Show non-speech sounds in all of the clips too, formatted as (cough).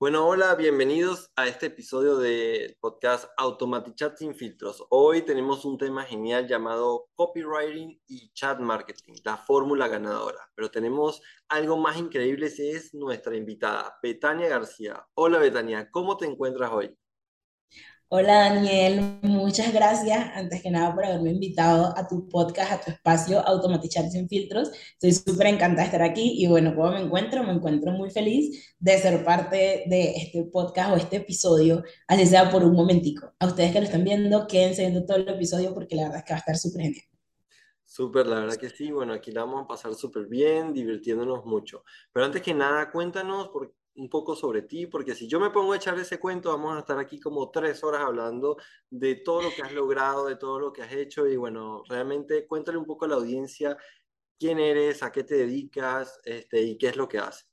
Bueno, hola, bienvenidos a este episodio del podcast Automatichat sin filtros. Hoy tenemos un tema genial llamado copywriting y chat marketing, la fórmula ganadora. Pero tenemos algo más increíble, es nuestra invitada, Betania García. Hola Betania, ¿cómo te encuentras hoy? Hola Daniel, muchas gracias antes que nada por haberme invitado a tu podcast, a tu espacio Automatizar sin filtros. Estoy súper encantada de estar aquí y bueno, ¿cómo me encuentro? Me encuentro muy feliz de ser parte de este podcast o este episodio, así sea por un momentico. A ustedes que lo están viendo, quédense viendo todo el episodio porque la verdad es que va a estar súper genial. Súper, la verdad que sí. Bueno, aquí la vamos a pasar súper bien, divirtiéndonos mucho. Pero antes que nada, cuéntanos, por un poco sobre ti, porque si yo me pongo a echar ese cuento, vamos a estar aquí como tres horas hablando de todo lo que has logrado, de todo lo que has hecho y bueno, realmente cuéntale un poco a la audiencia quién eres, a qué te dedicas este, y qué es lo que haces.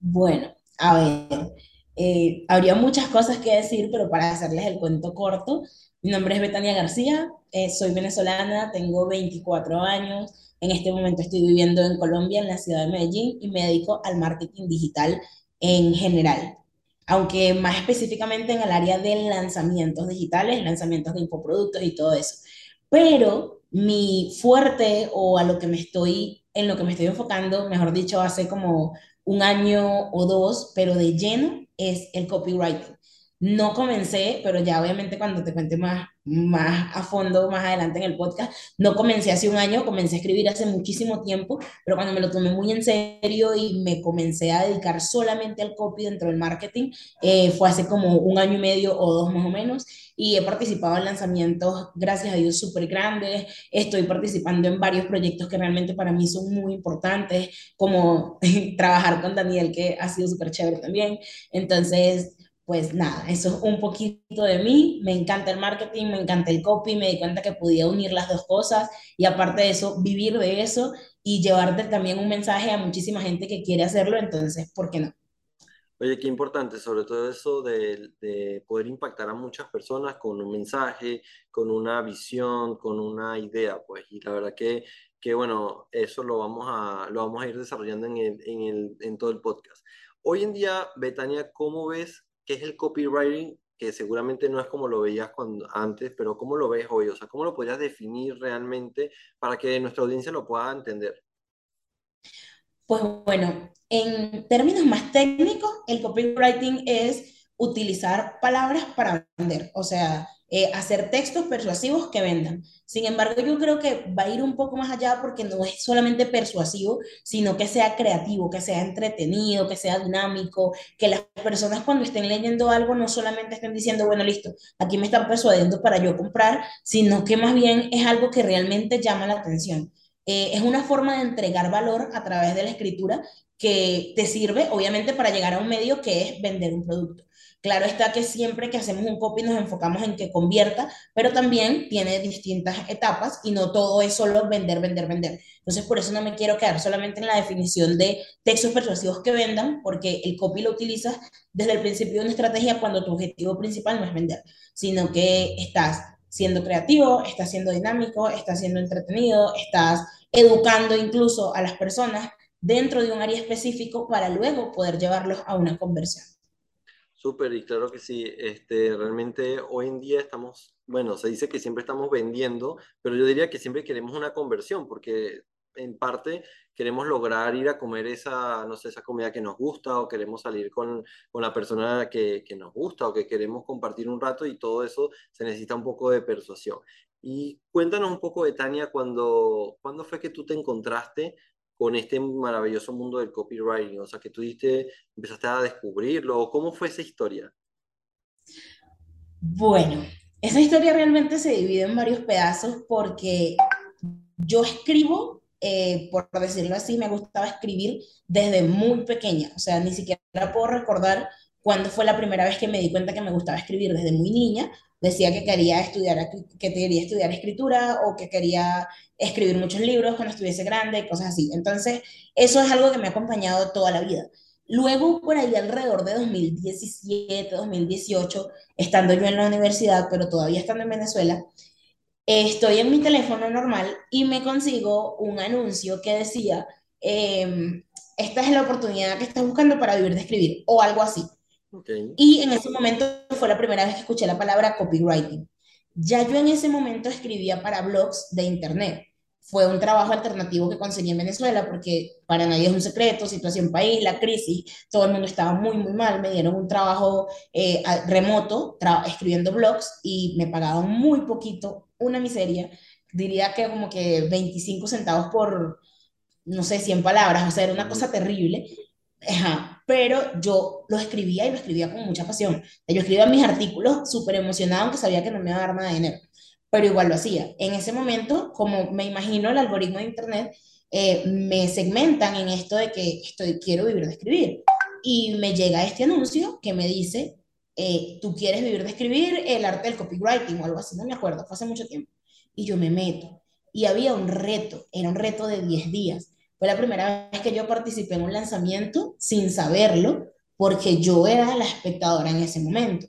Bueno, a ver, eh, habría muchas cosas que decir, pero para hacerles el cuento corto, mi nombre es Betania García, eh, soy venezolana, tengo 24 años, en este momento estoy viviendo en Colombia, en la ciudad de Medellín, y me dedico al marketing digital en general, aunque más específicamente en el área de lanzamientos digitales, lanzamientos de infoproductos y todo eso. Pero mi fuerte o a lo que me estoy, en lo que me estoy enfocando, mejor dicho, hace como un año o dos, pero de lleno, es el copywriting. No comencé, pero ya obviamente cuando te cuente más, más a fondo, más adelante en el podcast, no comencé hace un año, comencé a escribir hace muchísimo tiempo, pero cuando me lo tomé muy en serio y me comencé a dedicar solamente al copy dentro del marketing, eh, fue hace como un año y medio o dos más o menos, y he participado en lanzamientos, gracias a Dios, súper grandes, estoy participando en varios proyectos que realmente para mí son muy importantes, como (laughs) trabajar con Daniel, que ha sido súper chévere también, entonces pues nada, eso es un poquito de mí. Me encanta el marketing, me encanta el copy, me di cuenta que podía unir las dos cosas y aparte de eso, vivir de eso y llevarte también un mensaje a muchísima gente que quiere hacerlo, entonces, ¿por qué no? Oye, qué importante, sobre todo eso de, de, poder impactar a muchas personas con un mensaje, con una visión, con una idea, pues, y la verdad que, que bueno, eso lo vamos a, lo vamos a ir desarrollando en, el, en, el, en todo el podcast. Hoy en día, Betania, ¿cómo ves qué es el copywriting, que seguramente no es como lo veías cuando, antes, pero cómo lo ves hoy, o sea, cómo lo podrías definir realmente para que nuestra audiencia lo pueda entender. Pues bueno, en términos más técnicos, el copywriting es utilizar palabras para vender, o sea, eh, hacer textos persuasivos que vendan. Sin embargo, yo creo que va a ir un poco más allá porque no es solamente persuasivo, sino que sea creativo, que sea entretenido, que sea dinámico, que las personas cuando estén leyendo algo no solamente estén diciendo, bueno, listo, aquí me están persuadiendo para yo comprar, sino que más bien es algo que realmente llama la atención. Eh, es una forma de entregar valor a través de la escritura que te sirve, obviamente, para llegar a un medio que es vender un producto. Claro está que siempre que hacemos un copy nos enfocamos en que convierta, pero también tiene distintas etapas y no todo es solo vender, vender, vender. Entonces, por eso no me quiero quedar solamente en la definición de textos persuasivos que vendan, porque el copy lo utilizas desde el principio de una estrategia cuando tu objetivo principal no es vender, sino que estás siendo creativo, estás siendo dinámico, estás siendo entretenido, estás educando incluso a las personas dentro de un área específico para luego poder llevarlos a una conversión. Súper, y claro que sí, este, realmente hoy en día estamos, bueno, se dice que siempre estamos vendiendo, pero yo diría que siempre queremos una conversión, porque en parte queremos lograr ir a comer esa, no sé, esa comida que nos gusta, o queremos salir con, con la persona que, que, nos gusta, o que queremos compartir un rato, y todo eso se necesita un poco de persuasión. Y cuéntanos un poco de Tania, cuando, ¿cuándo fue que tú te encontraste con este maravilloso mundo del copywriting? O sea, que tú empezaste a descubrirlo, ¿cómo fue esa historia? Bueno, esa historia realmente se divide en varios pedazos porque yo escribo, eh, por decirlo así, me gustaba escribir desde muy pequeña, o sea, ni siquiera puedo recordar cuándo fue la primera vez que me di cuenta que me gustaba escribir desde muy niña, decía que quería estudiar, que quería estudiar escritura o que quería escribir muchos libros cuando estuviese grande, cosas así. Entonces, eso es algo que me ha acompañado toda la vida. Luego, por ahí alrededor de 2017, 2018, estando yo en la universidad, pero todavía estando en Venezuela, estoy en mi teléfono normal y me consigo un anuncio que decía, em, esta es la oportunidad que estás buscando para vivir de escribir, o algo así. Okay. Y en ese momento fue la primera vez que escuché la palabra copywriting. Ya yo en ese momento escribía para blogs de internet. Fue un trabajo alternativo que conseguí en Venezuela porque para nadie es un secreto, situación país, la crisis, todo el mundo estaba muy, muy mal. Me dieron un trabajo eh, remoto escribiendo blogs y me pagaban muy poquito, una miseria. Diría que como que 25 centavos por, no sé, 100 palabras, o sea, era una cosa terrible. Ajá, pero yo lo escribía y lo escribía con mucha pasión. Yo escribía mis artículos súper emocionado, aunque sabía que no me iba a dar nada de dinero, pero igual lo hacía. En ese momento, como me imagino el algoritmo de Internet, eh, me segmentan en esto de que estoy, quiero vivir de escribir. Y me llega este anuncio que me dice, eh, tú quieres vivir de escribir el arte del copywriting o algo así, no me acuerdo, fue hace mucho tiempo. Y yo me meto. Y había un reto, era un reto de 10 días fue la primera vez que yo participé en un lanzamiento sin saberlo, porque yo era la espectadora en ese momento.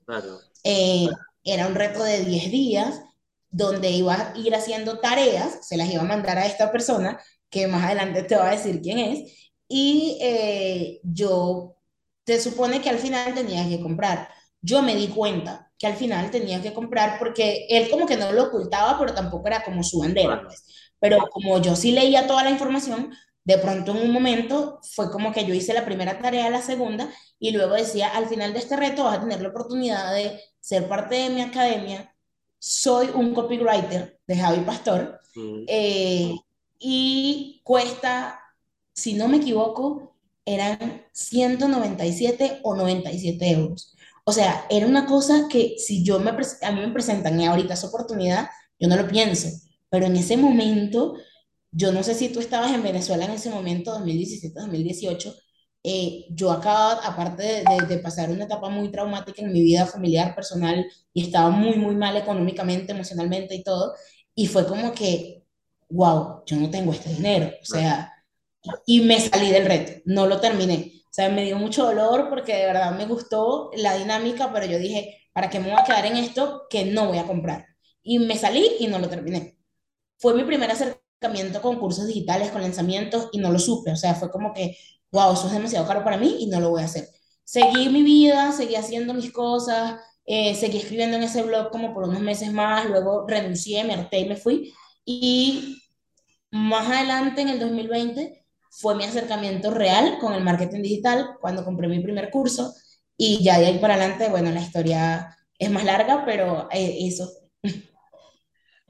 Eh, era un reto de 10 días donde iba a ir haciendo tareas, se las iba a mandar a esta persona, que más adelante te va a decir quién es, y eh, yo te supone que al final tenía que comprar. Yo me di cuenta que al final tenía que comprar porque él como que no lo ocultaba, pero tampoco era como su bandera, pues. Pero como yo sí leía toda la información, de pronto en un momento fue como que yo hice la primera tarea, la segunda, y luego decía, al final de este reto vas a tener la oportunidad de ser parte de mi academia. Soy un copywriter de Javi Pastor mm. eh, y cuesta, si no me equivoco, eran 197 o 97 euros. O sea, era una cosa que si yo me, a mí me presentan y ahorita esa oportunidad, yo no lo pienso, pero en ese momento yo no sé si tú estabas en Venezuela en ese momento, 2017, 2018. Eh, yo acababa, aparte de, de, pasar una etapa muy traumática en mi vida familiar, personal, y estaba muy, muy mal económicamente, emocionalmente y todo, y fue como que, wow, yo no tengo este dinero, o sea, y me salí del reto, no lo terminé. O sea, me dio mucho dolor porque de verdad me gustó la dinámica, pero yo dije, ¿para qué me voy a quedar en esto que no voy a comprar? Y me salí y no lo terminé. Fue mi primera acercamiento con cursos digitales, con lanzamientos, y no lo supe. O sea, fue como que, wow, eso es demasiado caro para mí y no lo voy a hacer. Seguí mi vida, seguí haciendo mis cosas, eh, seguí escribiendo en ese blog como por unos meses más, luego renuncié, me harté y me fui. Y más adelante, en el 2020, fue mi acercamiento real con el marketing digital cuando compré mi primer curso. Y ya de ahí para adelante, bueno, la historia es más larga, pero eh, eso. (laughs)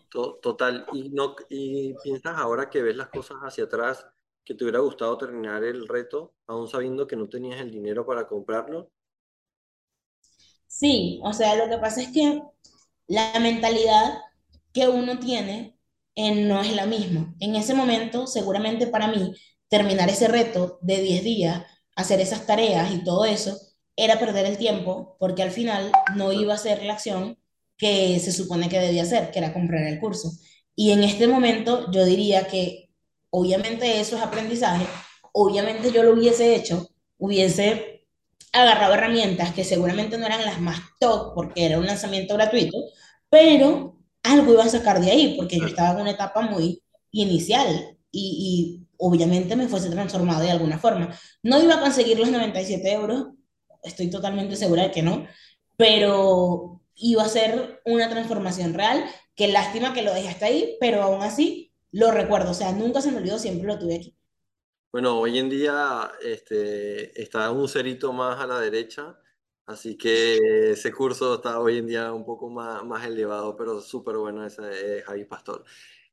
Total. ¿Y, no, ¿Y piensas ahora que ves las cosas hacia atrás que te hubiera gustado terminar el reto, aún sabiendo que no tenías el dinero para comprarlo? Sí, o sea, lo que pasa es que la mentalidad que uno tiene eh, no es la misma. En ese momento, seguramente para mí, terminar ese reto de 10 días, hacer esas tareas y todo eso, era perder el tiempo, porque al final no iba a ser la acción que se supone que debía hacer, que era comprar el curso. Y en este momento yo diría que obviamente eso es aprendizaje, obviamente yo lo hubiese hecho, hubiese agarrado herramientas que seguramente no eran las más top porque era un lanzamiento gratuito, pero algo iba a sacar de ahí porque yo estaba en una etapa muy inicial y, y obviamente me fuese transformado de alguna forma. No iba a conseguir los 97 euros, estoy totalmente segura de que no, pero iba a ser una transformación real. Qué lástima que lo dejé hasta ahí, pero aún así lo recuerdo. O sea, nunca se me olvidó, siempre lo tuve aquí. Bueno, hoy en día este, está un cerito más a la derecha, así que ese curso está hoy en día un poco más, más elevado, pero súper bueno ese de Javi Pastor.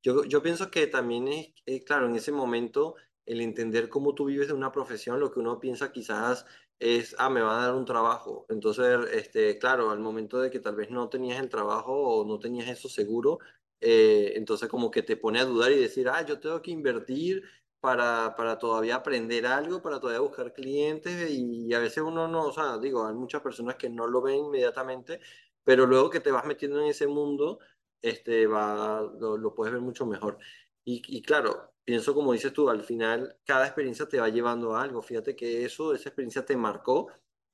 Yo, yo pienso que también es, eh, claro, en ese momento el entender cómo tú vives de una profesión, lo que uno piensa quizás es, ah, me va a dar un trabajo. Entonces, este, claro, al momento de que tal vez no tenías el trabajo o no tenías eso seguro, eh, entonces como que te pone a dudar y decir, ah, yo tengo que invertir para, para todavía aprender algo, para todavía buscar clientes y, a veces uno no, o sea, digo, hay muchas personas que no lo ven inmediatamente, pero luego que te vas metiendo en ese mundo, este, va, lo, lo puedes ver mucho mejor. Y, y claro, pienso como dices tú, al final cada experiencia te va llevando a algo. Fíjate que eso, esa experiencia te marcó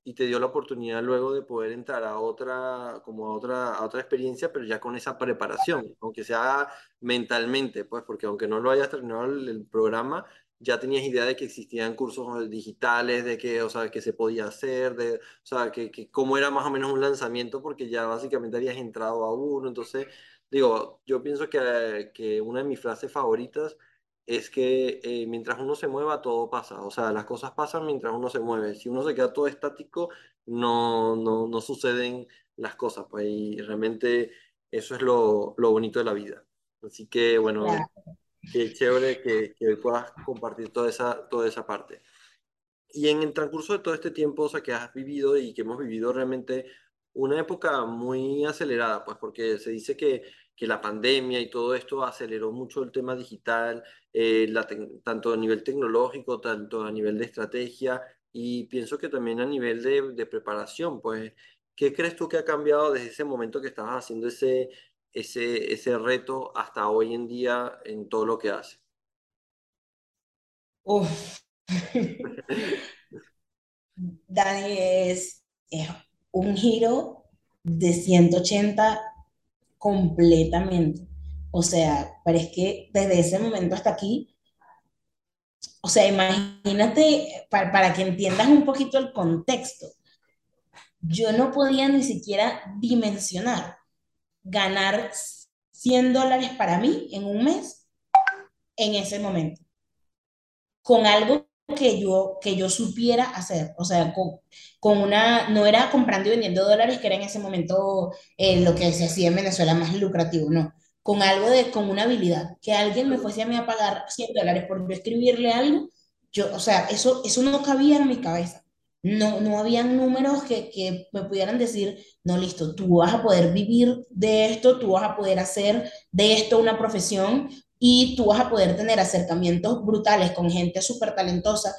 y te dio la oportunidad luego de poder entrar a otra, como a otra, a otra experiencia, pero ya con esa preparación, aunque sea mentalmente, pues, porque aunque no lo hayas terminado el, programa, ya tenías idea de que existían cursos digitales, de que, o sea, que se podía hacer, de, o sea, que, que cómo era más o menos un lanzamiento, porque ya básicamente habías entrado a uno. Entonces, digo, yo pienso que, que una de mis frases favoritas es que eh, mientras uno se mueva, todo pasa. O sea, las cosas pasan mientras uno se mueve. Si uno se queda todo estático, no, no, no suceden las cosas. Pues y realmente eso es lo, lo bonito de la vida. Así que, bueno, qué chévere que, que puedas compartir toda esa, toda esa parte. Y en el transcurso de todo este tiempo, o sea, que has vivido y que hemos vivido realmente una época muy acelerada, pues porque se dice que, que la pandemia y todo esto aceleró mucho el tema digital, eh, tanto a nivel tecnológico, tanto a nivel de estrategia y pienso que también a nivel de, de preparación, pues, ¿qué crees tú que ha cambiado desde ese momento que estabas haciendo ese, ese, ese reto hasta hoy en día en todo lo que hace? Uf. (laughs) Dani es un giro de 180 completamente. O sea, parece que desde ese momento hasta aquí, o sea, imagínate, para, para que entiendas un poquito el contexto, yo no podía ni siquiera dimensionar ganar 100 dólares para mí en un mes en ese momento, con algo que yo, que yo supiera hacer, o sea, con, con una, no era comprando y vendiendo dólares, que era en ese momento eh, lo que se hacía en Venezuela más lucrativo, no, con algo de, con una habilidad, que alguien me fuese a mí a pagar 100 dólares por yo escribirle algo, yo, o sea, eso, eso no cabía en mi cabeza. No, no habían números que, que me pudieran decir, no, listo, tú vas a poder vivir de esto, tú vas a poder hacer de esto una profesión y tú vas a poder tener acercamientos brutales con gente súper talentosa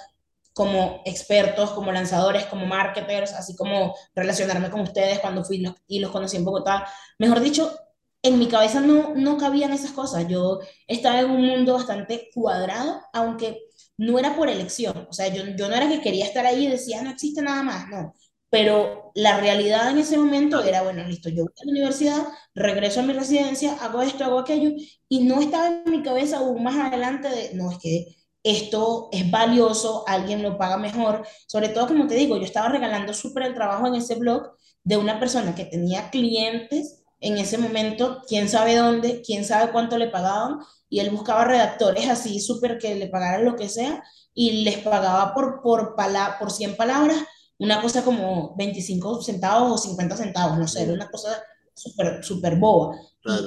como expertos, como lanzadores, como marketers, así como relacionarme con ustedes cuando fui y los conocí en Bogotá. Mejor dicho, en mi cabeza no, no cabían esas cosas. Yo estaba en un mundo bastante cuadrado, aunque no era por elección. O sea, yo, yo no era que quería estar ahí y decía, no existe nada más, no pero la realidad en ese momento era, bueno, listo, yo voy a la universidad, regreso a mi residencia, hago esto, hago aquello, y no estaba en mi cabeza aún más adelante de, no, es que esto es valioso, alguien lo paga mejor, sobre todo como te digo, yo estaba regalando súper el trabajo en ese blog de una persona que tenía clientes en ese momento, quién sabe dónde, quién sabe cuánto le pagaban, y él buscaba redactores así súper que le pagaran lo que sea, y les pagaba por, por, por 100 palabras una cosa como 25 centavos o 50 centavos, no sé, era una cosa súper super boba.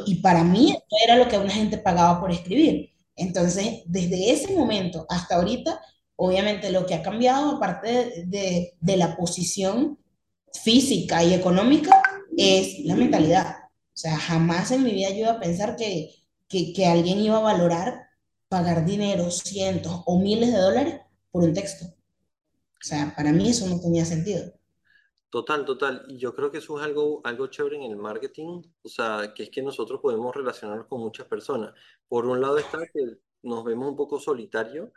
Y, y, para mí era lo que una gente pagaba por escribir. Entonces, desde ese momento hasta ahorita, obviamente lo que ha cambiado, aparte de, de, la posición física y económica, es la mentalidad. O sea, jamás en mi vida yo iba a pensar que, que, que alguien iba a valorar pagar dinero, cientos o miles de dólares por un texto. O sea, para mí eso no tenía sentido. Total, total. Y yo creo que eso es algo, algo chévere en el marketing, o sea, que es que nosotros podemos relacionarnos con muchas personas. Por un lado está que nos vemos un poco solitarios,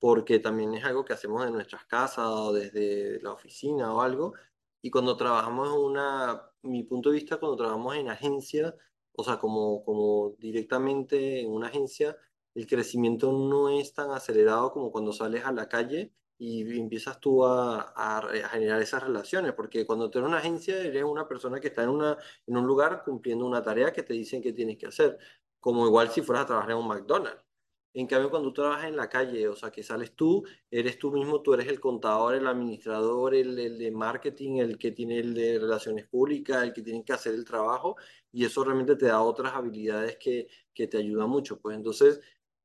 porque también es algo que hacemos en nuestras casas o desde la oficina o algo. Y cuando trabajamos en una, mi punto de vista, cuando trabajamos en agencia, o sea, como, como directamente en una agencia, el crecimiento no es tan acelerado como cuando sales a la calle y empiezas tú a, a, generar esas relaciones, porque cuando tú eres una agencia, eres una persona que está en, una, en un lugar cumpliendo una tarea que te dicen que tienes que hacer, como igual si fueras a trabajar en un McDonald's. En cambio, cuando tú trabajas en la calle, o sea, que sales tú, eres tú mismo, tú eres el contador, el administrador, el, el de marketing, el que tiene el de relaciones públicas, el que tiene que hacer el trabajo, y eso realmente te da otras habilidades que, que te ayudan mucho. Pues entonces,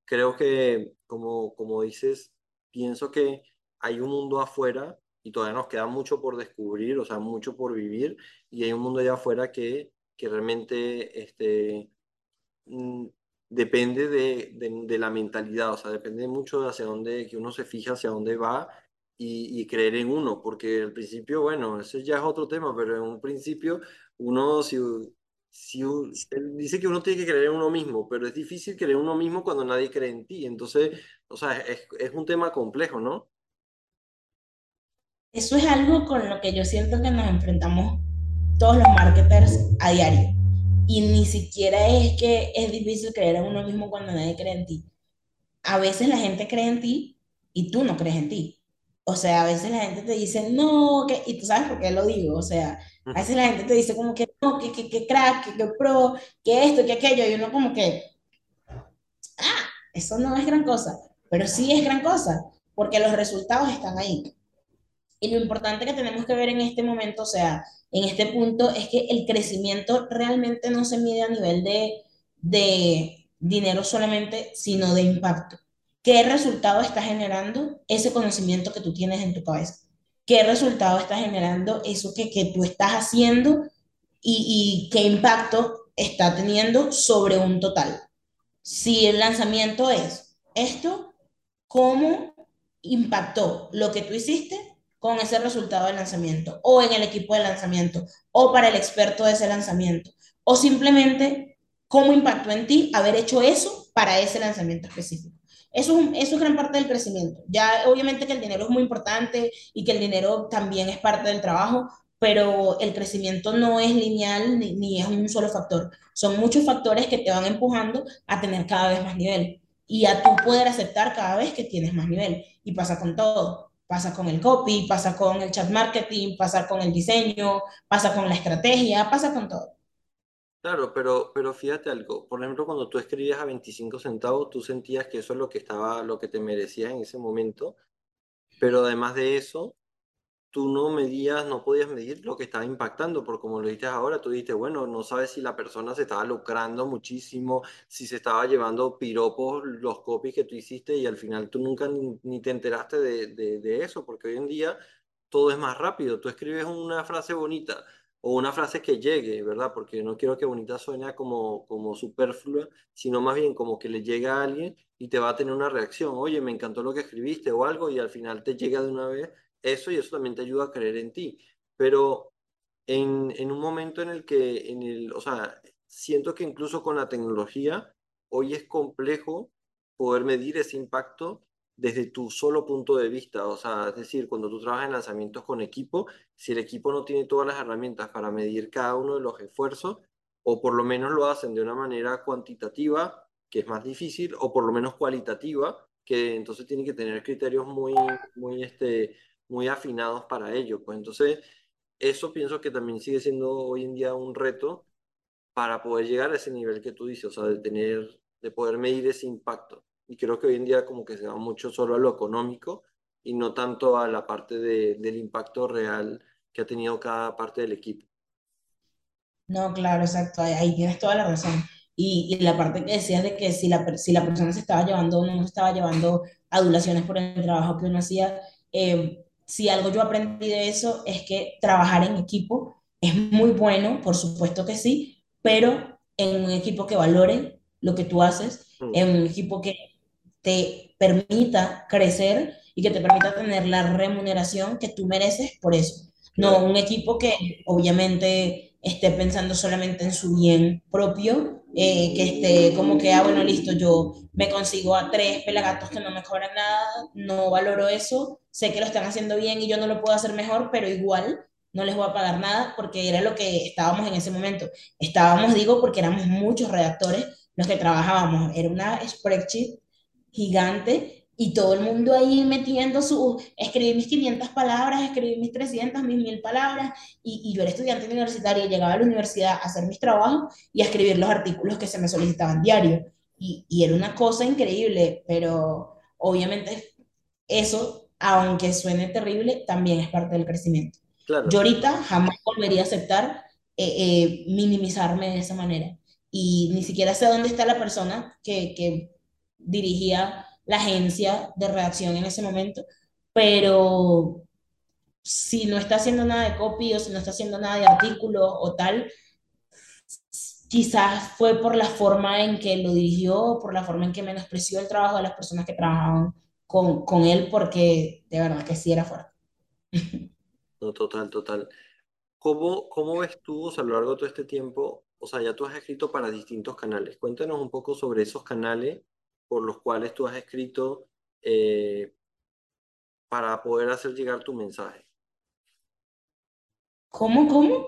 creo que, como, como dices, pienso que hay un mundo afuera y todavía nos queda mucho por descubrir, o sea, mucho por vivir, y hay un mundo allá afuera que, que realmente este, mm, depende de, de, la mentalidad, o sea, depende mucho de hacia dónde, que uno se fija hacia dónde va y, y, creer en uno, porque al principio, bueno, ese ya es otro tema, pero en un principio uno, si, si dice que uno tiene que creer en uno mismo, pero es difícil creer en uno mismo cuando nadie cree en ti, entonces, o sea, es, es un tema complejo, ¿no? Eso es algo con lo que yo siento que nos enfrentamos todos los marketers a diario. Y ni siquiera es que es difícil creer en uno mismo cuando nadie cree en ti. a veces la gente cree en ti y tú no crees en ti. O sea, a veces la gente te dice, no, que, y tú sabes por qué lo digo, o sea, a veces la gente te dice como que no, que, que, que crack, que, que pro, que esto, que aquello, y uno como que, ah, eso no es gran cosa, pero sí es gran cosa, porque los resultados están ahí. Y lo importante que tenemos que ver en este momento, o sea, en este punto, es que el crecimiento realmente no se mide a nivel de, de dinero solamente, sino de impacto. ¿Qué resultado está generando ese conocimiento que tú tienes en tu cabeza? ¿Qué resultado está generando eso que, que tú estás haciendo y, y qué impacto está teniendo sobre un total? Si el lanzamiento es esto, ¿cómo impactó lo que tú hiciste con ese resultado del lanzamiento o en el equipo de lanzamiento o para el experto de ese lanzamiento o simplemente cómo impactó en ti haber hecho eso para ese lanzamiento específico. Eso es, es gran parte del crecimiento. Ya obviamente que el dinero es muy importante y que el dinero también es parte del trabajo, pero el crecimiento no es lineal ni, ni es un solo factor. Son muchos factores que te van empujando a tener cada vez más nivel y a tú poder aceptar cada vez que tienes más nivel. Y pasa con todo. Pasa con el copy, pasa con el chat marketing, pasa con el diseño, pasa con la estrategia, pasa con todo. Claro, pero, pero fíjate algo. Por ejemplo, cuando tú escribías a 25 centavos, tú sentías que eso es lo que estaba, lo que te merecías en ese momento. Pero además de eso, tú no medías, no podías medir lo que estaba impactando, porque como lo dijiste ahora, tú dijiste, bueno, no sabes si la persona se estaba lucrando muchísimo, si se estaba llevando piropos los copies que tú hiciste y al final tú nunca ni, te enteraste de, de, de eso, porque hoy en día todo es más rápido. Tú escribes una frase bonita o una frase que llegue, ¿verdad? Porque no quiero que bonita suene como, como superflua, sino más bien como que le llega a alguien y te va a tener una reacción. Oye, me encantó lo que escribiste o algo y al final te llega de una vez eso y eso también te ayuda a creer en ti. Pero en, en un momento en el que, en el, o sea, siento que incluso con la tecnología, hoy es complejo poder medir ese impacto desde tu solo punto de vista. O sea, es decir, cuando tú trabajas en lanzamientos con equipo, si el equipo no tiene todas las herramientas para medir cada uno de los esfuerzos, o por lo menos lo hacen de una manera cuantitativa, que es más difícil, o por lo menos cualitativa, que entonces tienen que tener criterios muy, muy, este, muy afinados para ello. Pues entonces, eso pienso que también sigue siendo hoy en día un reto para poder llegar a ese nivel que tú dices, o sea, de tener, de poder medir ese impacto. Y creo que hoy en día como que se va mucho solo a lo económico y no tanto a la parte de, del impacto real que ha tenido cada parte del equipo. No, claro, exacto, ahí, tienes toda la razón. Y, y la parte que decías de que si la, si la persona se estaba llevando o no estaba llevando adulaciones por el trabajo que uno hacía, eh, si algo yo aprendí de eso es que trabajar en equipo es muy bueno, por supuesto que sí, pero en un equipo que valore lo que tú haces, Mm, en un equipo que te permita crecer y que te permita tener la remuneración que tú mereces por eso. No un equipo que obviamente esté pensando solamente en su bien propio, eh, que esté como que, ah, bueno, listo, yo me consigo a tres pelagatos que no me cobran nada, no valoro eso, sé que lo están haciendo bien y yo no lo puedo hacer mejor, pero igual no les voy a pagar nada porque era lo que estábamos en ese momento. Estábamos, digo, porque éramos muchos redactores los que trabajábamos, era una spreadsheet gigante y todo el mundo ahí metiendo su, escribí mis 500 palabras, escribí mis 300 mis 1000 palabras y, y yo era estudiante universitaria y llegaba a la universidad a hacer mis trabajos y a escribir los artículos que se me solicitaban diario. Y, y era una cosa increíble, pero obviamente eso, aunque suene terrible, también es parte del crecimiento. Yo claro. ahorita jamás volvería a aceptar eh, eh, minimizarme de esa manera. Y ni siquiera sé dónde está la persona que, que dirigía la agencia de redacción en ese momento, pero si no está haciendo nada de copy si no está haciendo nada de artículos o tal, quizás fue por la forma en que lo dirigió, por la forma en que menospreció el trabajo de las personas que trabajaban con, con él, porque de verdad que sí era fuerte. No, total, total. ¿Cómo, cómo ves tú, a lo largo de todo este tiempo, o sea, ya tú has escrito para distintos canales? Cuéntanos un poco sobre esos canales por los cuales tú has escrito eh, para poder hacer llegar tu mensaje. ¿Cómo, cómo?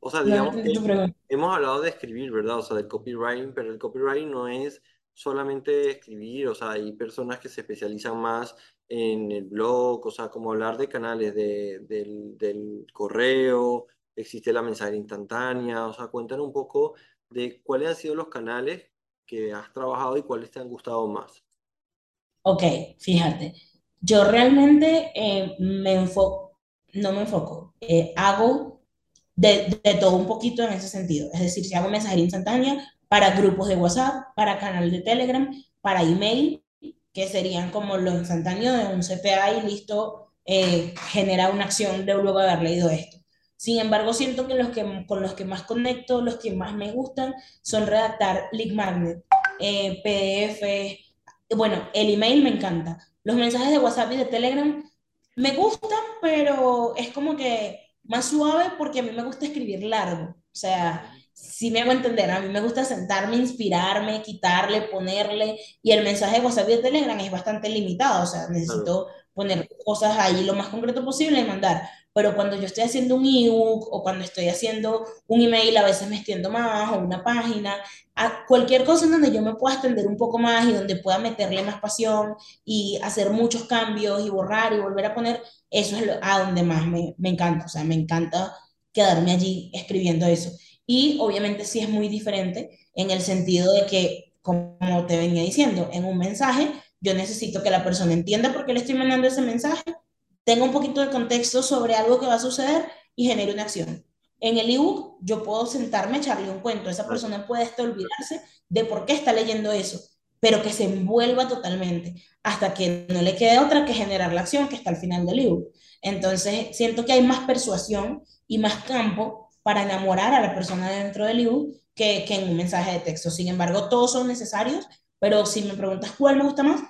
O sea, No digamos que tu pregunta. hemos hablado de escribir, ¿verdad? O sea, del copywriting, pero el copywriting no es solamente escribir, o sea, hay personas que se especializan más en el blog, o sea, como hablar de canales de, del, del correo, existe la mensajería instantánea, o sea, cuéntanos un poco de cuáles han sido los canales que has trabajado y cuáles te han gustado más. Ok, fíjate, yo realmente eh, me enfoco, no me enfoco, eh, hago de, de, todo un poquito en ese sentido. Es decir, si hago mensajería instantánea para grupos de WhatsApp, para canal de Telegram, para email, que serían como lo instantáneo de un CPA y listo, eh, genera una acción de luego haber leído esto. Sin embargo, siento que los que con los que más conecto, los que más me gustan, son redactar lead magnet, eh, PDF. Bueno, el email me encanta. Los mensajes de WhatsApp y de Telegram me gustan, pero es como que más suave porque a mí me gusta escribir largo. O sea, si me hago entender, a mí me gusta sentarme, inspirarme, quitarle, ponerle, y el mensaje de WhatsApp y de Telegram es bastante limitado, o sea, necesito poner cosas ahí lo más concreto posible y mandar. Pero cuando yo estoy haciendo un ebook o cuando estoy haciendo un email, a veces me extiendo más o una página, a cualquier cosa en donde yo me pueda extender un poco más y donde pueda meterle más pasión y hacer muchos cambios y borrar y volver a poner, eso es a donde más me, me encanta. O sea, me encanta quedarme allí escribiendo eso. Y obviamente sí es muy diferente en el sentido de que, como te venía diciendo, en un mensaje yo necesito que la persona entienda por qué le estoy mandando ese mensaje, tenga un poquito de contexto sobre algo que va a suceder y genere una acción. En el ebook yo puedo sentarme, echarle un cuento, esa persona puede hasta olvidarse de por qué está leyendo eso, pero que se envuelva totalmente hasta que no le quede otra que generar la acción que está al final del ebook. Entonces, siento que hay más persuasión y más campo para enamorar a la persona dentro del ebook que, que en un mensaje de texto. Sin embargo, todos son necesarios, pero si me preguntas cuál me gusta más,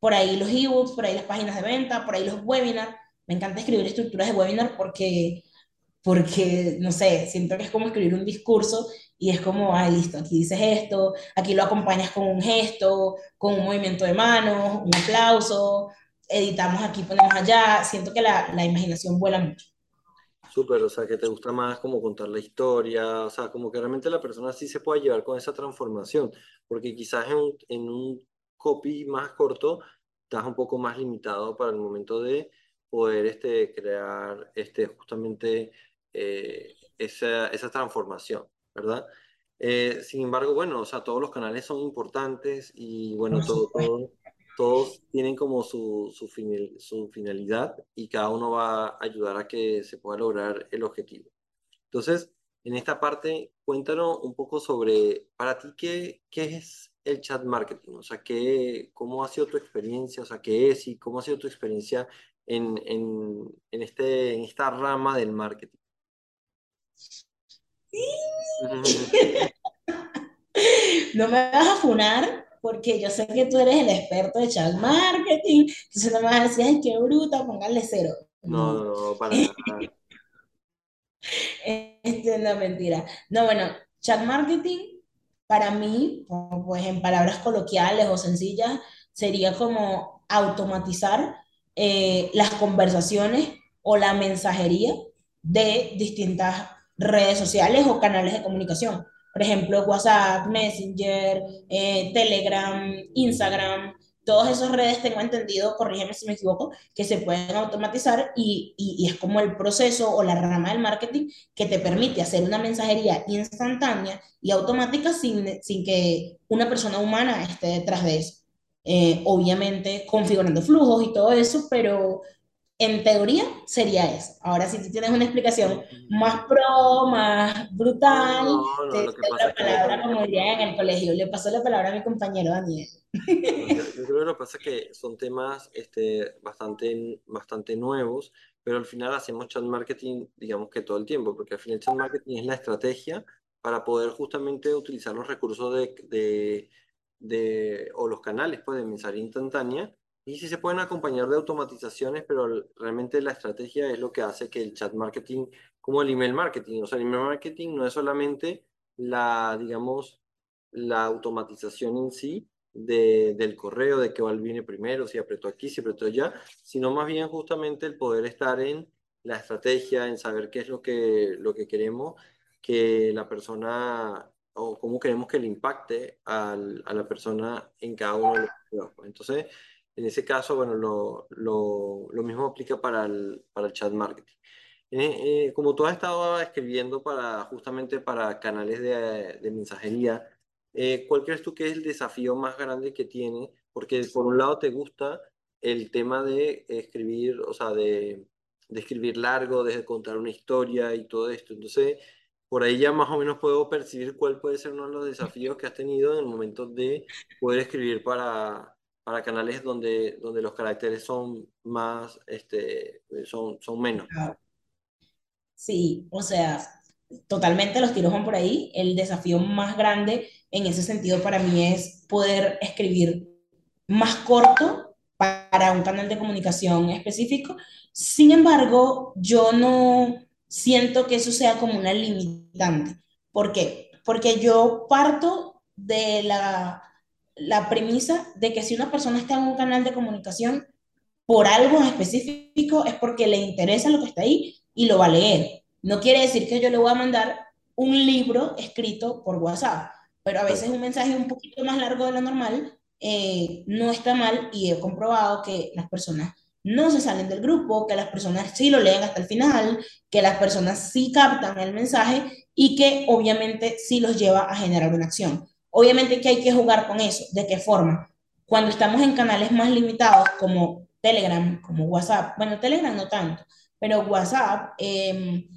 por ahí los ebooks, por ahí las páginas de venta, por ahí los webinars. Me encanta escribir estructuras de webinar porque, porque, no sé, siento que es como escribir un discurso y es como, ah, listo, aquí dices esto, aquí lo acompañas con un gesto, con un movimiento de manos, un aplauso, editamos aquí, ponemos allá. Siento que la, la imaginación vuela mucho. Súper, o sea, que te gusta más como contar la historia, o sea, como que realmente la persona sí se puede llevar con esa transformación, porque quizás en un copy más corto estás un poco más limitado para el momento de poder este, crear este, justamente eh, esa, esa transformación, ¿verdad? Eh, sin embargo, bueno, o sea, todos los canales son importantes y bueno, todo, todo, todos tienen como su, su, su, finalidad y cada uno va a ayudar a que se pueda lograr el objetivo. Entonces, en esta parte, cuéntanos un poco sobre, para ti, ¿qué, qué es el chat marketing? O sea, ¿qué, ¿cómo ha sido tu experiencia? O sea, ¿qué es y cómo ha sido tu experiencia en, en, en este, en esta rama del marketing? (laughs) no me vas a funar, porque yo sé que tú eres el experto de chat marketing, entonces no me vas a decir, ay, qué bruta, póngale cero. No, no, no, para nada. (laughs) Este, no, mentira. No, bueno, chat marketing, para mí, pues en palabras coloquiales o sencillas, sería como automatizar eh, las conversaciones o la mensajería de distintas redes sociales o canales de comunicación. Por ejemplo, WhatsApp, Messenger, eh, Telegram, Instagram, todas esas redes tengo entendido, corrígeme si me equivoco, que se pueden automatizar y, y, es como el proceso o la rama del marketing que te permite hacer una mensajería instantánea y automática sin, sin que una persona humana esté detrás de eso. Eh, obviamente configurando flujos y todo eso, pero en teoría sería eso. Ahora, si tú tienes una explicación más pro, más brutal, no, no, te doy la palabra como diría en el colegio. Le paso la palabra a mi compañero Daniel. Yo, (laughs) creo que lo que pasa es que son temas este, bastante, bastante nuevos, pero al final hacemos chat marketing, digamos que todo el tiempo, porque al final chat marketing es la estrategia para poder justamente utilizar los recursos de, de, de o los canales pues, de mensajería instantánea y sí se pueden acompañar de automatizaciones, pero realmente la estrategia es lo que hace que el chat marketing, como el email marketing, o sea, el email marketing no es solamente la, digamos, la automatización en sí de, del correo, de que viene primero, si apretó aquí, si apretó allá, sino más bien justamente el poder estar en la estrategia, en saber qué es lo que, lo que queremos que la persona o cómo queremos que le impacte al, a la persona en cada uno de los videos. pues. Entonces, en ese caso, bueno, lo, lo, lo mismo aplica para el, para el chat marketing. Eh, eh, como tú has estado escribiendo para, justamente para canales de, de mensajería, eh, ¿cuál crees tú que es el desafío más grande que tiene? Porque por un lado te gusta el tema de escribir, o sea, de, de escribir largo, de contar una historia y todo esto. Entonces, por ahí ya más o menos puedo percibir cuál puede ser uno de los desafíos que has tenido en el momento de poder escribir para, para canales donde, donde los caracteres son más, este, son, son menos. Sí, o sea, totalmente los tiros van por ahí. El desafío más grande en ese sentido para mí es poder escribir más corto para un canal de comunicación específico. Sin embargo, yo no siento que eso sea como una limitante. ¿Por qué? Porque yo parto de la, la premisa de que si una persona está en un canal de comunicación por algo específico es porque le interesa lo que está ahí y lo va a leer. No quiere decir que yo le voy a mandar un libro escrito por WhatsApp, pero a veces un mensaje un poquito más largo de lo normal eh, no está mal y he comprobado que las personas no se salen del grupo, que las personas sí lo leen hasta el final, que las personas sí captan el mensaje y que obviamente sí los lleva a generar una acción. Obviamente que hay que jugar con eso. ¿De qué forma? Cuando estamos en canales más limitados como Telegram, como WhatsApp, bueno, Telegram no tanto, pero WhatsApp, eh,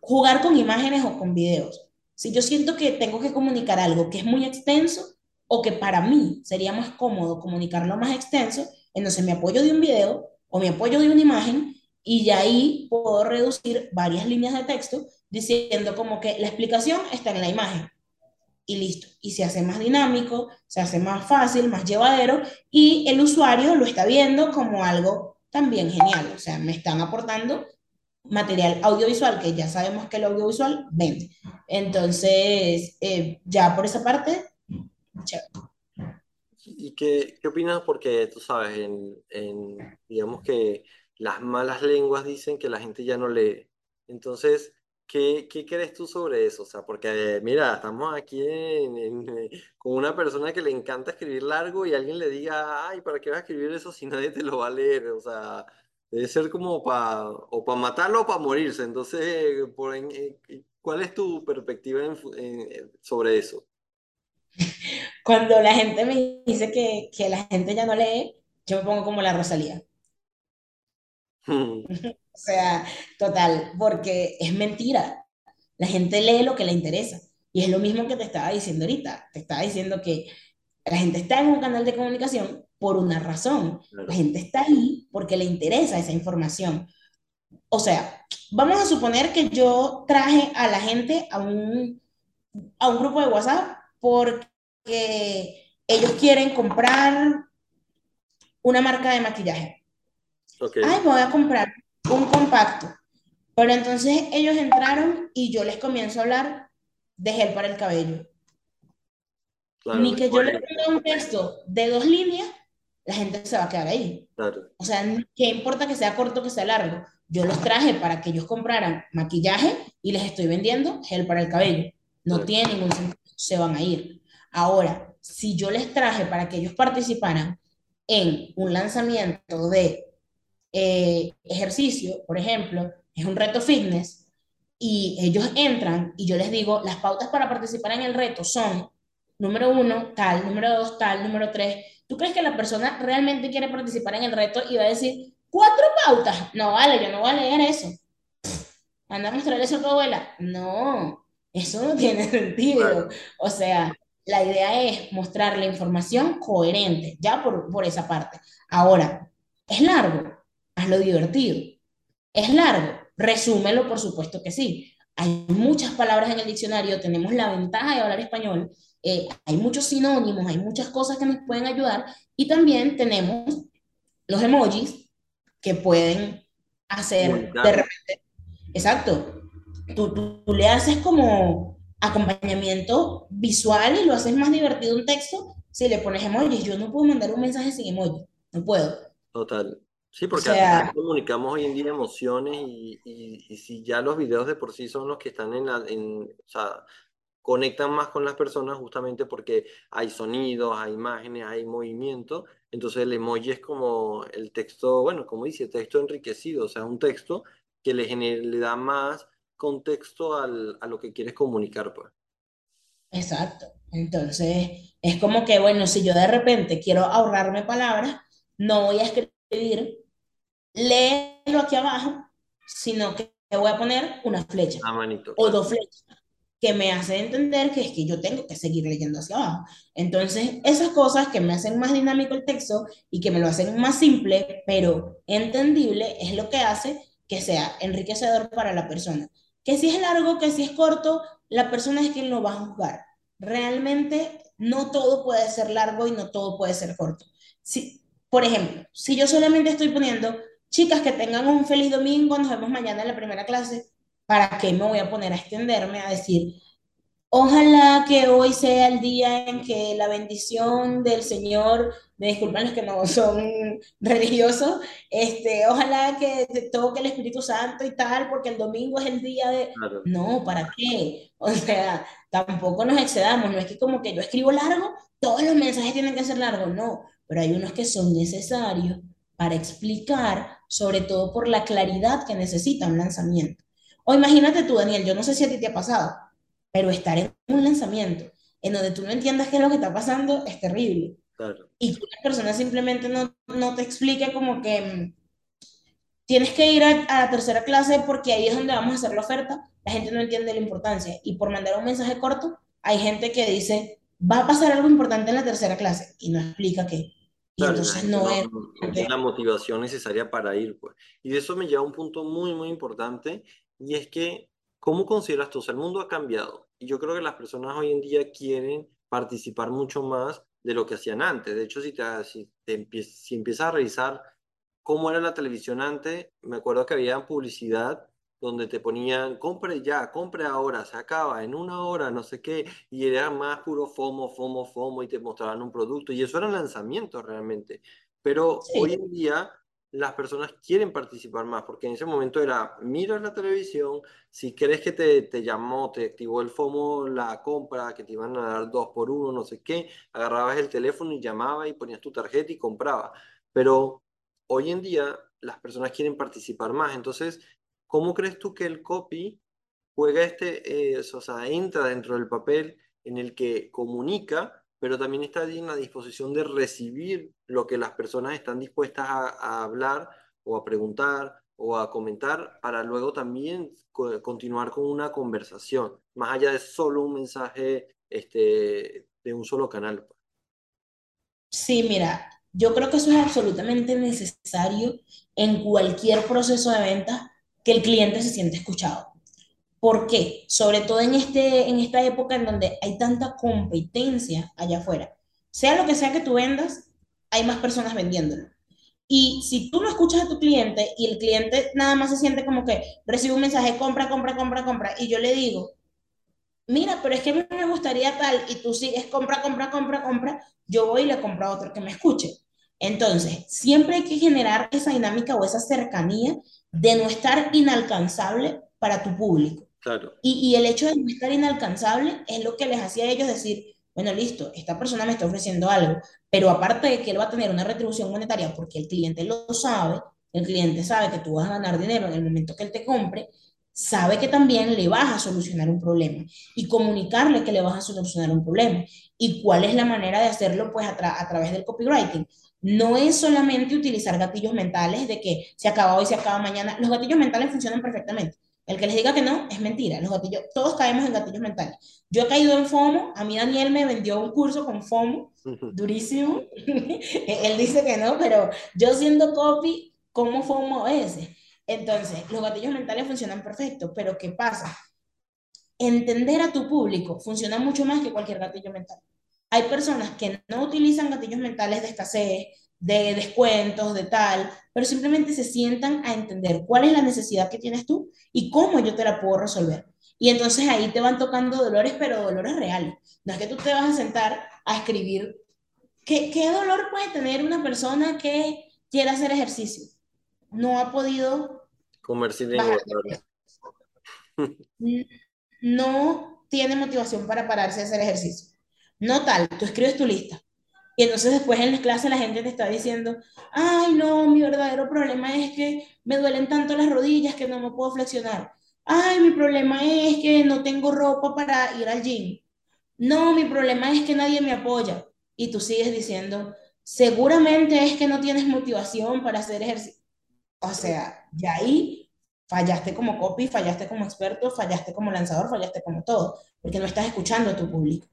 jugar con imágenes o con videos. Si yo siento que tengo que comunicar algo que es muy extenso o que para mí sería más cómodo comunicarlo más extenso, entonces me apoyo de un video o me apoyo de una imagen y de ahí puedo reducir varias líneas de texto diciendo como que la explicación está en la imagen y listo. Y se hace más dinámico, se hace más fácil, más llevadero y el usuario lo está viendo como algo también genial. O sea, me están aportando material audiovisual, que ya sabemos que el audiovisual vende. Entonces, eh, ya por esa parte, chévere. ¿Y qué, qué opinas? Porque tú sabes, en, en, digamos que las malas lenguas dicen que la gente ya no lee. Entonces, ¿qué, qué crees tú sobre eso? O sea, porque mira, estamos aquí en- en, eh, con una persona que le encanta escribir largo y alguien le diga, ay, ¿para qué vas a escribir eso si nadie te lo va a leer? O sea, debe ser como para o para matarlo o para morirse. Entonces, en- eh, ¿cuál es tu perspectiva en en- sobre eso? (laughs) Cuando la gente me dice que, que la gente ya no lee, yo me pongo como la Rosalía. (laughs) O sea, total, porque es mentira. La gente lee lo que le interesa. Y es lo mismo que te estaba diciendo ahorita. Te estaba diciendo que la gente está en un canal de comunicación por una razón. La gente está ahí porque le interesa esa información. O sea, vamos a suponer que yo traje a la gente a un, a un grupo de WhatsApp porque ellos quieren comprar una marca de maquillaje. Ok, Ay, voy a comprar un compacto. Pero entonces ellos entraron y yo les comienzo a hablar de gel para el cabello. claro, Ni que yo les ponga un texto de dos líneas, la gente se va a quedar ahí. claro, O sea, ¿qué importa que sea corto o que sea largo? Yo los traje para que ellos compraran maquillaje y les estoy vendiendo gel para el cabello. No claro, tiene ningún sentido, se van a ir. Ahora, si yo les traje para que ellos participaran en un lanzamiento de eh, ejercicio, por ejemplo, es un reto fitness, y ellos entran y yo les digo, las pautas para participar en el reto son, número uno, tal, número dos, tal, número tres. ¿Tú crees que la persona realmente quiere participar en el reto y va a decir, cuatro pautas? No vale, yo no voy a leer eso. Anda a mostrarle eso a tu abuela. No, eso no tiene (laughs) sentido. O sea, la idea es mostrar la información coherente, ya por, por esa parte. Ahora, es largo, hazlo divertido. Es largo, resúmelo, por supuesto que sí. Hay muchas palabras en el diccionario, tenemos la ventaja de hablar español, eh, hay muchos sinónimos, hay muchas cosas que nos pueden ayudar y también tenemos los emojis que pueden hacer de repente, exacto, tú, tú, tú le haces como acompañamiento visual y lo haces más divertido un texto si le pones emojis. Yo no puedo mandar un mensaje sin emoji, no puedo. total. Sí, O porque final sea, comunicamos hoy en día emociones y, y, y si ya los videos de por sí son los que están en la, en, o sea, conectan más con las personas justamente porque hay sonidos, hay imágenes, hay movimiento. Entonces el emoji es como el texto, bueno, como dice, texto enriquecido, o sea, un texto que le, le da más contexto al, a lo que quieres comunicar, pues. Exacto. Entonces, es como que, bueno, si yo de repente quiero ahorrarme palabras, no voy a escribir, léelo aquí abajo, sino que voy a poner una flecha A manito. o dos flechas que me hacen entender que es que yo tengo que seguir leyendo hacia abajo. Entonces, esas cosas que me hacen más dinámico el texto y que me lo hacen más simple, pero entendible, es lo que hace que sea enriquecedor para la persona. Que si es largo, que si es corto, la persona es quien lo va a juzgar. Realmente no todo puede ser largo y no todo puede ser corto. Si, por ejemplo, si yo solamente estoy poniendo, chicas, que tengan un feliz domingo, nos vemos mañana en la primera clase, ¿para qué me voy a poner a extenderme a decir, ojalá que hoy sea el día en que la bendición del Señor, me disculpan los que no son religiosos, este, ojalá que toque el Espíritu Santo y tal, porque el domingo es el día de... Claro, No, ¿para qué? O sea, tampoco nos excedamos, no es que como que yo escribo largo, todos los mensajes tienen que ser largos, no, pero hay unos que son necesarios para explicar, sobre todo por la claridad que necesita un lanzamiento. O imagínate tú, Daniel, yo no sé si a ti te ha pasado, pero estar en un lanzamiento en donde tú no entiendas qué es lo que está pasando es terrible. claro. Y que una persona simplemente no, no te explique como que mm, tienes que ir a, a la tercera clase porque ahí es donde vamos a hacer la oferta, la gente no entiende la importancia. Y por mandar un mensaje corto, hay gente que dice, va a pasar algo importante en la tercera clase y no explica qué. Y Claro, entonces no no, es... la motivación necesaria para ir, pues. Y de eso me lleva a un punto muy, muy importante, y es que, ¿cómo consideras tú? O sea, el mundo ha cambiado, y yo creo que las personas hoy en día quieren participar mucho más de lo que hacían antes. De hecho, si te, si te empie- si empiezas a revisar cómo era la televisión antes, me acuerdo que había publicidad donde te ponían, compre ya, compre ahora, se acaba en una hora, no sé qué, y era más puro FOMO, FOMO, FOMO, y te mostraban un producto, y eso eran lanzamientos realmente. Pero hoy en día las personas quieren participar más, porque en ese momento era, miras la televisión, si crees que te, te llamó, te activó el FOMO, la compra, que te iban a dar dos por uno, no sé qué, agarrabas el teléfono y llamabas y ponías tu tarjeta y comprabas. Pero hoy en día las personas quieren participar más. Entonces, ¿cómo crees tú que el copy juega este, eh, o sea, entra dentro del papel en el que comunica, pero también está allí en la disposición de recibir lo que las personas están dispuestas a, a hablar o a preguntar o a comentar para luego también co- continuar con una conversación, más allá de solo un mensaje este, de un solo canal. pues. sí, mira, yo creo que eso es absolutamente necesario en cualquier proceso de venta que el cliente se siente escuchado. ¿Por qué? Sobre todo en, este, en esta época en donde hay tanta competencia allá afuera. Sea lo que sea que tú vendas, hay más personas vendiéndolo. Y si tú no escuchas a tu cliente y el cliente nada más se siente como que recibe un mensaje, compra, compra, compra, compra, y yo le digo, mira, pero es que a mí me gustaría tal, y tú sigues, compra, compra, compra, compra, yo voy y le compro a otro que me escuche. Entonces, siempre hay que generar esa dinámica o esa cercanía de no estar inalcanzable para tu público. Claro, Y, y el hecho de no estar inalcanzable es lo que les hacía a ellos decir, bueno, listo, esta persona me está ofreciendo algo, pero aparte de que él va a tener una retribución monetaria porque el cliente lo sabe, el cliente sabe que tú vas a ganar dinero en el momento que él te compre, sabe que también le vas a solucionar un problema y comunicarle que le vas a solucionar un problema. ¿Y cuál es la manera de hacerlo? Pues a, tra a través del copywriting. No es solamente utilizar gatillos mentales de que se acaba hoy, se acaba mañana. Los gatillos mentales funcionan perfectamente. El que les diga que no es mentira. Los gatillos, todos caemos en gatillos mentales. Yo he caído en FOMO. A mí Daniel me vendió un curso con FOMO, durísimo. (laughs) Él dice que no, pero yo siendo copy, ¿cómo FOMO es? Entonces, los gatillos mentales funcionan perfecto, pero ¿qué pasa? Entender a tu público funciona mucho más que cualquier gatillo mental. Hay personas que no utilizan gatillos mentales de escasez, de descuentos, de tal, pero simplemente se sientan a entender cuál es la necesidad que tienes tú y cómo yo te la puedo resolver. Y entonces ahí te van tocando dolores, pero dolores reales. No es que tú te vas a sentar a escribir. ¿Qué, qué dolor puede tener una persona que quiere hacer ejercicio? No ha podido de peso. (laughs) No tiene motivación para pararse a hacer ejercicio. No tal, tú escribes tu lista. Y entonces después en la clase la gente te está diciendo, ay no, mi verdadero problema es que me duelen tanto las rodillas que no me puedo flexionar. Ay, mi problema es que no tengo ropa para ir al gym. No, mi problema es que nadie me apoya. Y tú sigues diciendo, seguramente es que no tienes motivación para hacer ejercicio. O sea, ya ahí fallaste como copy, fallaste como experto, fallaste como lanzador, fallaste como todo, porque no estás escuchando a tu público.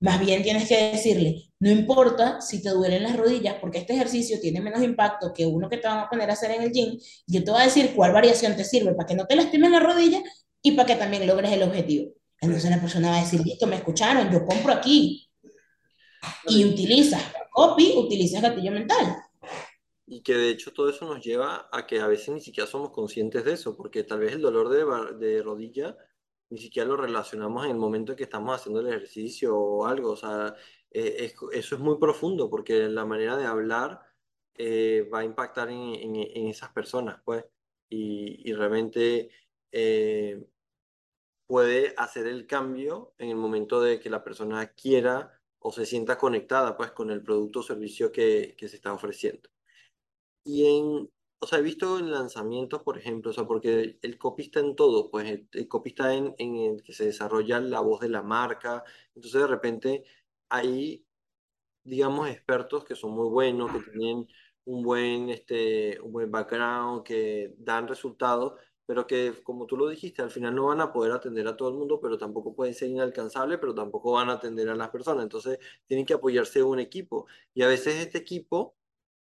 Más bien tienes que decirle, no importa si te duelen las rodillas, porque este ejercicio tiene menos impacto que uno que te van a poner a hacer en el gym. Yo te voy a decir cuál variación te sirve para que no te lastimen las rodillas y para que también logres el objetivo. Entonces la persona va a decir, listo, me escucharon, yo compro aquí. Y utilizas copy, utilizas gatillo mental. Y que de hecho todo eso nos lleva a que a veces ni siquiera somos conscientes de eso, porque tal vez el dolor de, de rodilla ni siquiera lo relacionamos en el momento en que estamos haciendo el ejercicio o algo. O sea, eh, eso es muy profundo porque la manera de hablar eh, va a impactar en, esas personas, pues. Y, realmente eh, puede hacer el cambio en el momento de que la persona quiera o se sienta conectada, pues, con el producto o servicio que se está ofreciendo. Y en, o sea, he visto en lanzamientos, por ejemplo, o sea, porque el copy está en todo, pues el, copy está en, en, el que se desarrolla la voz de la marca, entonces de repente hay, digamos, expertos que son muy buenos, que tienen un buen, este, un buen background, que dan resultados, pero que, como tú lo dijiste, al final no van a poder atender a todo el mundo, pero tampoco pueden ser inalcanzables, pero tampoco van a atender a las personas, entonces tienen que apoyarse en un equipo, y a veces este equipo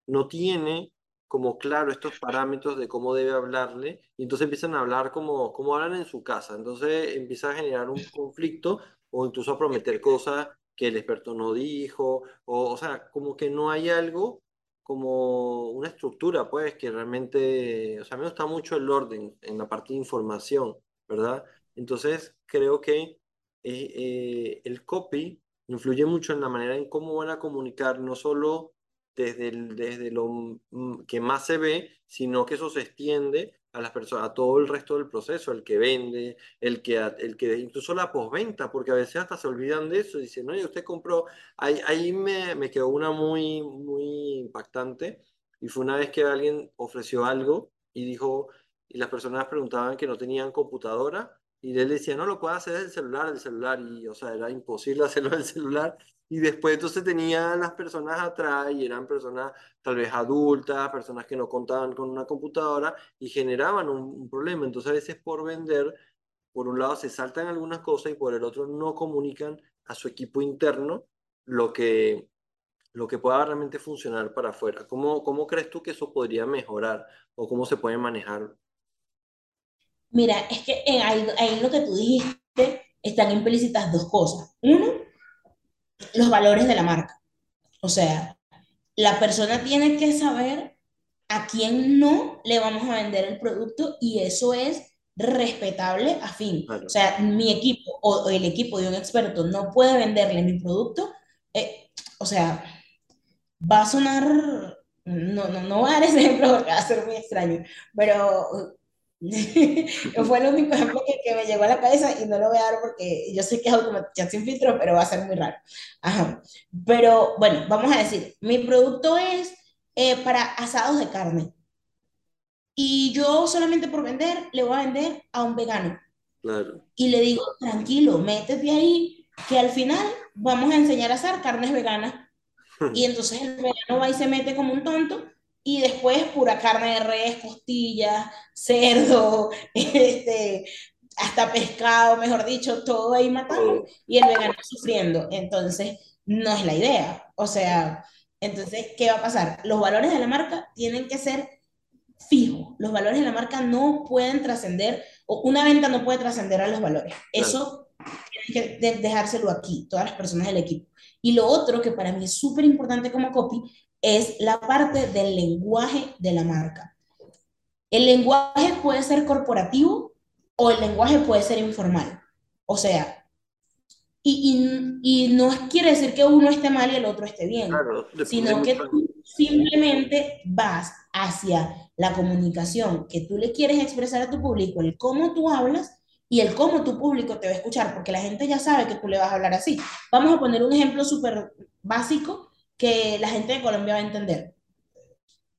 no tiene como claro estos parámetros de cómo debe hablarle y entonces empiezan a hablar como, como hablan en su casa. Entonces empieza a generar un conflicto o incluso a prometer cosas que el experto no dijo, o, o sea, como que no hay algo como una estructura, pues, que realmente, o sea, me gusta mucho el orden en la parte de información, ¿verdad? Entonces, creo que eh, eh, el copy influye mucho en la manera en cómo van a comunicar, no solo desde, desde lo que más se ve, sino que eso se extiende a las personas, a todo el resto del proceso, el que vende, el que, el que incluso la postventa, porque a veces hasta se olvidan de eso, dicen, oye, usted compró, ahí, ahí me, me quedó una muy, muy impactante, y fue una vez que alguien ofreció algo y dijo, y las personas preguntaban que no tenían computadora, y él decía, no, lo puede hacer del celular, del celular, y o sea, era imposible (laughs) hacerlo del celular, y después entonces tenía las personas atrás y eran personas tal vez adultas, personas que no contaban con una computadora y generaban un, problema. Entonces a veces por vender, por un lado se saltan algunas cosas y por el otro no comunican a su equipo interno lo que, lo que pueda realmente funcionar para afuera. ¿Cómo, ¿Cómo crees tú que eso podría mejorar o cómo se puede manejar? Mira, es que ahí, ahí lo que tú dijiste están implícitas dos cosas. Uno, los valores de la marca. O sea, la persona tiene que saber a quién no le vamos a vender el producto y eso es respetable a fin. O sea, mi equipo o, el equipo de un experto no puede venderle mi producto. Eh, o sea, va a sonar, no, no, no voy a dar ese ejemplo porque va a ser muy extraño, pero (laughs) Fue el único ejemplo que, me llegó a la cabeza y no lo voy a dar porque yo sé que es automatización sin filtro, pero va a ser muy raro. Ajá. Pero bueno, vamos a decir, mi producto es eh, para asados de carne. Y yo solamente por vender le voy a vender a un vegano. Claro. Y le digo, tranquilo, métete ahí, que al final vamos a enseñar a hacer carnes veganas. (laughs) y entonces el vegano va y se mete como un tonto y después pura carne de res, costillas, cerdo, (laughs) este, hasta pescado, mejor dicho, todo ahí matando y el vegano sufriendo. Entonces, no es la idea. O sea, entonces, ¿qué va a pasar? Los valores de la marca tienen que ser fijos. Los valores de la marca no pueden trascender, o una venta no puede trascender a los valores. Eso tienen que dejárselo aquí, todas las personas del equipo. Y lo otro que para mí es súper importante como copy es la parte del lenguaje de la marca. El lenguaje puede ser corporativo o el lenguaje puede ser informal. O sea, y, y, no quiere decir que uno esté mal y el otro esté bien, sino que tú simplemente vas hacia la comunicación que tú le quieres expresar a tu público, el cómo tú hablas, y el cómo tu público te va a escuchar, porque la gente ya sabe que tú le vas a hablar así. Vamos a poner un ejemplo súper básico que la gente de Colombia va a entender.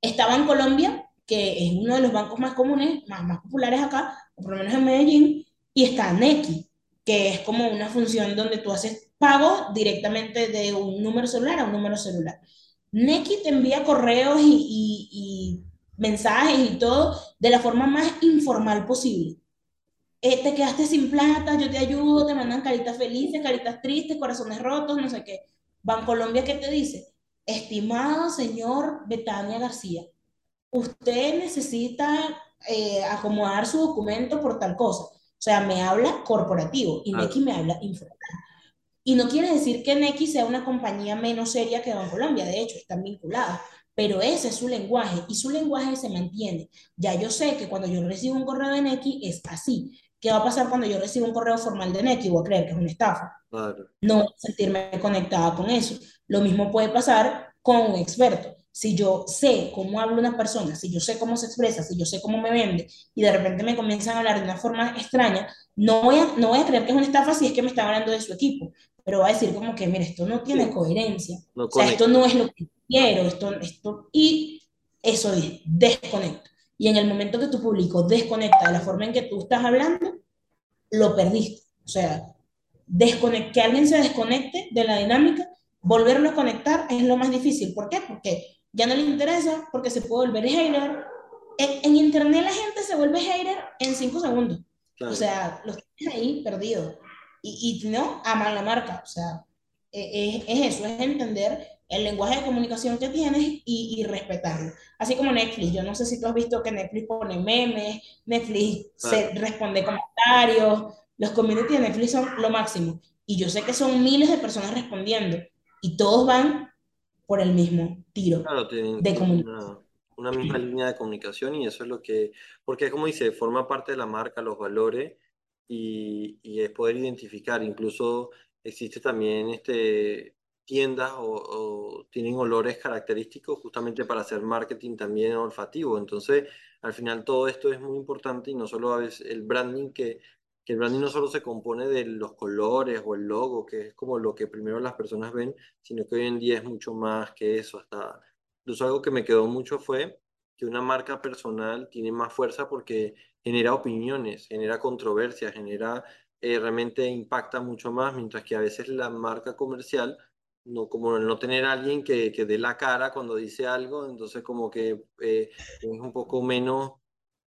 Estaba en Colombia, que es uno de los bancos más comunes, más, populares acá, por lo menos en Medellín, y está Nequi, que es como una función donde tú haces pago directamente de un número celular a un número celular. Nequi te envía correos y mensajes y todo de la forma más informal posible. Eh, te quedaste sin plata, yo te ayudo, te mandan caritas felices, caritas tristes, corazones rotos, no sé qué. Bancolombia, ¿qué te dice? Estimado señor Betania García, usted necesita eh, acomodar su documento por tal cosa. O sea, me habla corporativo y Nequi me habla informal. Y no quiere decir que Nequi sea una compañía menos seria que Bancolombia, de hecho, están vinculadas, pero ese es su lenguaje y su lenguaje se mantiene. Ya yo sé que cuando yo recibo un correo de Nequi es así. ¿Qué va a pasar cuando yo recibo un correo formal de Nequi? Voy a creer que es una estafa. No sentirme conectada con eso. Lo mismo puede pasar con un experto si yo sé cómo habla una persona, si yo sé cómo se expresa, si yo sé cómo me vende y de repente me comienzan a hablar de una forma extraña, no voy a, no voy a creer que es una estafa si es que me está hablando de su equipo, pero va a decir como que, mira, esto no tiene coherencia, No o sea, esto no es lo que quiero, esto, esto, y eso es, desconecto. Y en el momento que tu público desconecta de la forma en que tú estás hablando, lo perdiste. O sea, que alguien se desconecte de la dinámica, volverlo a conectar es lo más difícil. ¿Por qué? Porque ya no le interesa, porque se puede volver hater. En, en internet la gente se vuelve hater en cinco segundos. Claro. O sea, los tienes ahí perdidos. Y, y no, aman la marca. O sea, es, es eso, es entender el lenguaje de comunicación que tienes y, y respetarlo. Así como Netflix. Yo no sé si tú has visto que Netflix pone memes, Netflix se responde comentarios. Los community de Netflix son lo máximo. Y yo sé que son miles de personas respondiendo. Y todos van por el mismo tiro Claro, tienen, de comunicación. una, una misma línea de comunicación y eso es lo que, porque como dice, forma parte de la marca, los valores y, y es poder identificar. Incluso existe también este, tiendas o, tienen olores característicos justamente para hacer marketing también olfativo. Entonces, al final todo esto es muy importante y no solo a veces el branding que... que el branding no solo se compone de los colores o el logo, que es como lo que primero las personas ven, sino que hoy en día es mucho más que eso. Hasta, incluso algo que me quedó mucho fue que una marca personal tiene más fuerza porque genera opiniones, genera controversia, genera, eh, realmente impacta mucho más, mientras que a veces la marca comercial, no, como no tener alguien que, que dé la cara cuando dice algo, entonces como que eh, es un poco menos,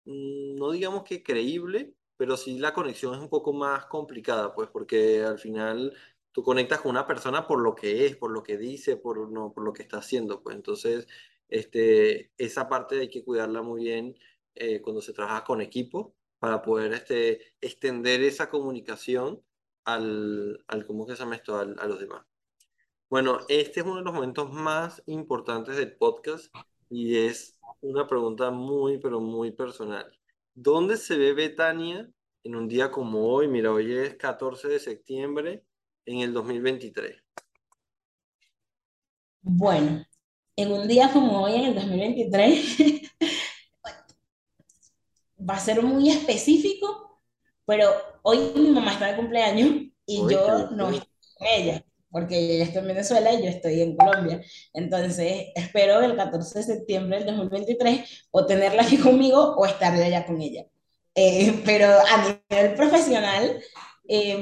mm, no digamos que creíble, pero sí la conexión es un poco más complicada, pues porque al final tú conectas con una persona por lo que es, por lo que dice, por, no, por lo que está haciendo, pues entonces este, esa parte hay que cuidarla muy bien eh, cuando se trabaja con equipo para poder este, extender esa comunicación al, al ¿cómo que se llama esto? Al- a los demás. Bueno, este es uno de los momentos más importantes del podcast y es una pregunta muy, pero muy personal. ¿Dónde se ve Betania en un día como hoy? Mira, hoy es 14 de septiembre en el 2023. Bueno, en un día como hoy, en el 2023, (laughs) va a ser muy específico, pero hoy mi mamá está de cumpleaños y Hoy, yo no estoy con ella, porque ella está en Venezuela y yo estoy en Colombia. Entonces, espero el 14 de septiembre del 2023 o tenerla aquí conmigo o estar allá con ella. Eh, pero a nivel profesional, eh,